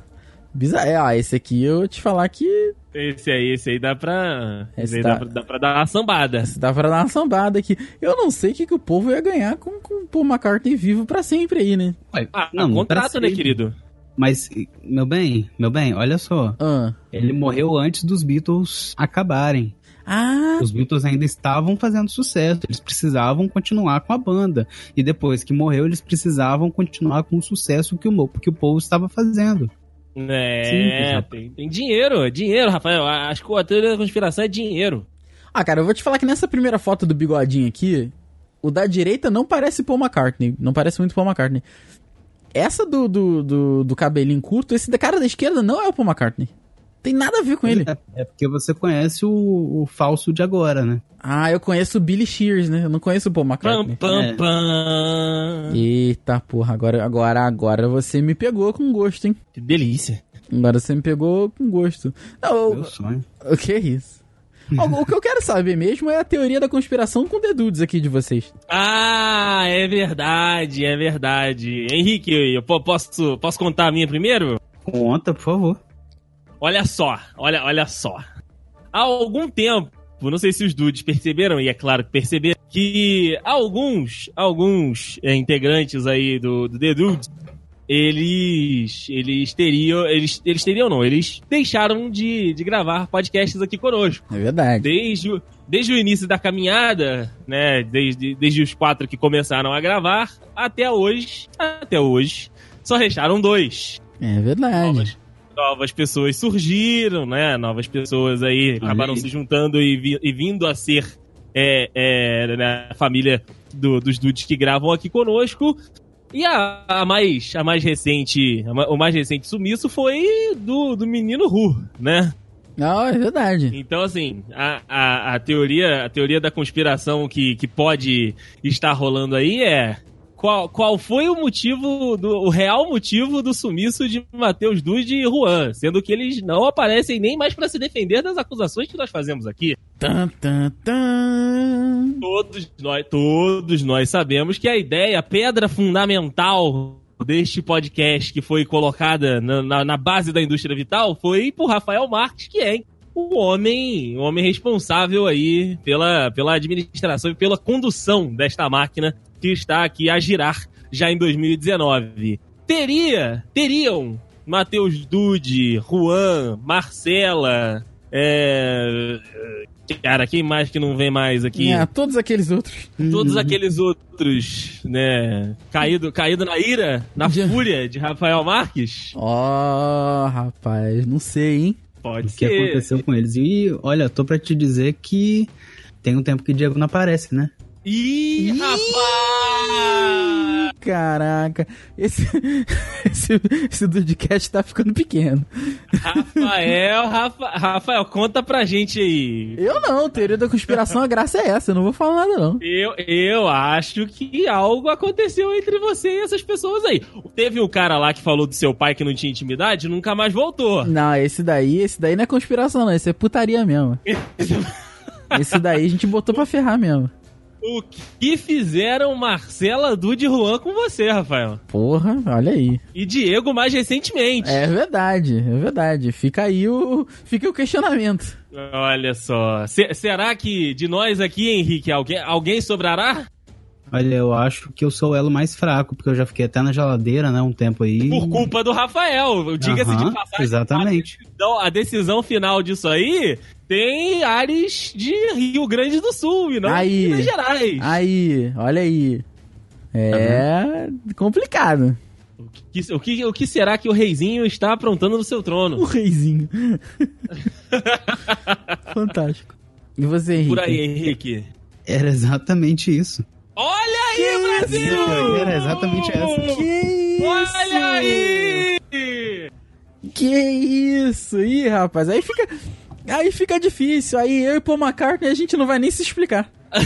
[SPEAKER 2] Bizarro. É, ó, esse aqui eu vou te falar que
[SPEAKER 3] Esse aí, esse aí dá pra.
[SPEAKER 2] Esse
[SPEAKER 3] Esse aí
[SPEAKER 2] tá-
[SPEAKER 3] dá, pra, dá pra dar uma sambada.
[SPEAKER 2] dá pra dar uma sambada aqui. Eu não sei o que, que o povo ia ganhar com, com o Paul McCartney vivo pra sempre aí, né?
[SPEAKER 4] Ué,
[SPEAKER 3] Ah,
[SPEAKER 4] não,
[SPEAKER 3] contrato, né, querido?
[SPEAKER 4] Mas, meu bem, meu bem, olha só.
[SPEAKER 2] Ah.
[SPEAKER 4] Ele morreu antes dos Beatles acabarem.
[SPEAKER 2] Ah,
[SPEAKER 4] Os Beatles ainda estavam fazendo sucesso, eles precisavam continuar com a banda. E depois que morreu, eles precisavam continuar com o sucesso que o, que o Paul estava fazendo.
[SPEAKER 3] É,
[SPEAKER 4] Simples,
[SPEAKER 3] tem, tem dinheiro, é dinheiro, Rafael. Acho que a teoria da conspiração é dinheiro.
[SPEAKER 2] Ah, cara, eu vou te falar que nessa primeira foto do bigodinho aqui, o da direita não parece Paul McCartney. Não parece muito Paul McCartney. Essa do, do, do, do cabelinho curto, esse da cara da esquerda não é o Paul McCartney. Tem nada a ver com ele.
[SPEAKER 4] É, é porque você conhece o, o falso de agora, né?
[SPEAKER 2] Ah, eu conheço o Billy Shears, né? Eu não conheço o Paul
[SPEAKER 3] Pam,
[SPEAKER 2] McCartney.
[SPEAKER 3] pam,
[SPEAKER 4] É.
[SPEAKER 3] pam.
[SPEAKER 2] Eita porra, agora, agora, agora você me pegou com gosto, hein?
[SPEAKER 3] Que delícia.
[SPEAKER 2] Agora você me pegou com gosto. Não,
[SPEAKER 4] Meu sonho.
[SPEAKER 2] o que é isso? O, que eu quero saber mesmo é a teoria da conspiração com dedudes aqui de vocês.
[SPEAKER 3] Ah, é verdade, é verdade. Henrique, eu po- posso, posso contar a minha primeiro?
[SPEAKER 4] Conta, por favor.
[SPEAKER 3] Olha só, olha, olha só. Há algum tempo, não sei se os dudes perceberam, e é claro que perceberam, que alguns, alguns é, integrantes aí do, do The Dudes, eles, eles teriam, eles, eles teriam não, eles deixaram de, de gravar podcasts aqui conosco.
[SPEAKER 2] É verdade.
[SPEAKER 3] Desde o, desde o início da caminhada, né, desde, desde os quatro que começaram a gravar, até hoje, até hoje, só restaram dois
[SPEAKER 2] É verdade.
[SPEAKER 3] novas, novas pessoas surgiram, né? Novas pessoas aí acabaram
[SPEAKER 4] aí.
[SPEAKER 3] se juntando e, vi- e vindo a ser é, é, né, a família do- dos dudes que gravam aqui conosco. E a, a mais, a mais recente, a o mais recente sumiço foi do, do menino Ru, né?
[SPEAKER 2] Não, é verdade.
[SPEAKER 3] Então, assim, a, a, a teoria, a teoria da conspiração que, que pode estar rolando aí é qual, qual foi o motivo, do, o real motivo do sumiço de Matheus Dude e Juan, sendo que eles não aparecem nem mais para se defender das acusações que nós fazemos aqui.
[SPEAKER 2] Tan, tan.
[SPEAKER 3] Todos nós, todos nós sabemos que a ideia, a pedra fundamental deste podcast que foi colocada na, na, na base da indústria vital foi por Rafael Marques, que é o homem, o homem responsável aí pela, pela administração e pela condução desta máquina que está aqui a girar já em 2019. Teria, teriam Matheus Dude, Juan, Marcela, é, Cara, quem mais que não vem mais aqui?
[SPEAKER 2] É, todos aqueles outros.
[SPEAKER 3] Todos aqueles outros, né? Caído, caído na ira, na fúria de Rafael Marques?
[SPEAKER 2] Ó, rapaz, não sei, hein?
[SPEAKER 3] Pode
[SPEAKER 4] O que
[SPEAKER 3] ser.
[SPEAKER 4] aconteceu com eles. E olha, tô pra te dizer que tem um tempo que o Diego não aparece, né?
[SPEAKER 3] Ih, rapaz!
[SPEAKER 2] Caraca, esse, esse, esse Dudcast tá ficando pequeno.
[SPEAKER 3] Rafael, Rafa, Rafael, conta pra gente aí.
[SPEAKER 2] Eu não, teoria da conspiração, a graça é essa, eu não vou falar nada não.
[SPEAKER 3] Eu, eu acho que algo aconteceu entre você e essas pessoas aí. Teve o cara lá que falou do seu pai que não tinha intimidade e nunca mais voltou.
[SPEAKER 2] Não, esse daí, esse daí não é conspiração não, esse é putaria mesmo. Esse daí a gente botou pra ferrar mesmo.
[SPEAKER 3] O que fizeram Marcela, Dude e Juan com você, Rafael?
[SPEAKER 2] Porra, olha aí.
[SPEAKER 3] E Diego mais recentemente.
[SPEAKER 2] É verdade, é verdade. Fica aí o, fica o questionamento.
[SPEAKER 3] Olha só. Se- será que de nós aqui, Henrique, alguém, alguém sobrará?
[SPEAKER 4] Olha, eu acho que eu sou o elo mais fraco, porque eu já fiquei até na geladeira, né? Um tempo aí.
[SPEAKER 3] Por culpa do Rafael. Diga-se
[SPEAKER 4] Aham,
[SPEAKER 3] de passagem.
[SPEAKER 4] Exatamente.
[SPEAKER 3] Então, a decisão final disso aí tem áreas de Rio Grande do Sul e não
[SPEAKER 2] Aí.
[SPEAKER 3] de Minas Gerais.
[SPEAKER 2] Aí, olha aí. É complicado.
[SPEAKER 3] O, que, o, que, o que será que o reizinho está aprontando no seu
[SPEAKER 2] O
[SPEAKER 3] trono?
[SPEAKER 2] reizinho. Fantástico. E você, Henrique?
[SPEAKER 3] Por aí, Henrique.
[SPEAKER 4] Era exatamente isso.
[SPEAKER 3] Olha aí, Brasil!
[SPEAKER 4] Era exatamente essa.
[SPEAKER 2] Que isso?
[SPEAKER 3] Olha aí!
[SPEAKER 2] Que isso? Ih, rapaz, aí fica. Aí fica difícil. Aí eu e Paul McCartney a gente não vai nem se explicar.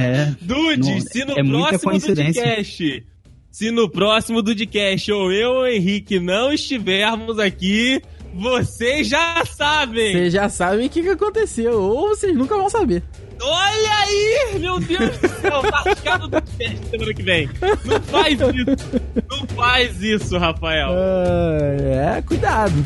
[SPEAKER 4] É.
[SPEAKER 3] Dude,
[SPEAKER 4] Não,
[SPEAKER 3] se no
[SPEAKER 4] é
[SPEAKER 3] próximo. Dudcast, se no próximo Dudcast ou eu ou o Henrique não estivermos aqui, vocês já sabem!
[SPEAKER 2] Vocês já sabem o que, que aconteceu. Ou vocês nunca vão saber.
[SPEAKER 3] Olha aí! Meu Deus do céu, marcado do Dudcast semana que vem. Não faz isso! Não faz isso, Rafael!
[SPEAKER 2] Ah, é, cuidado.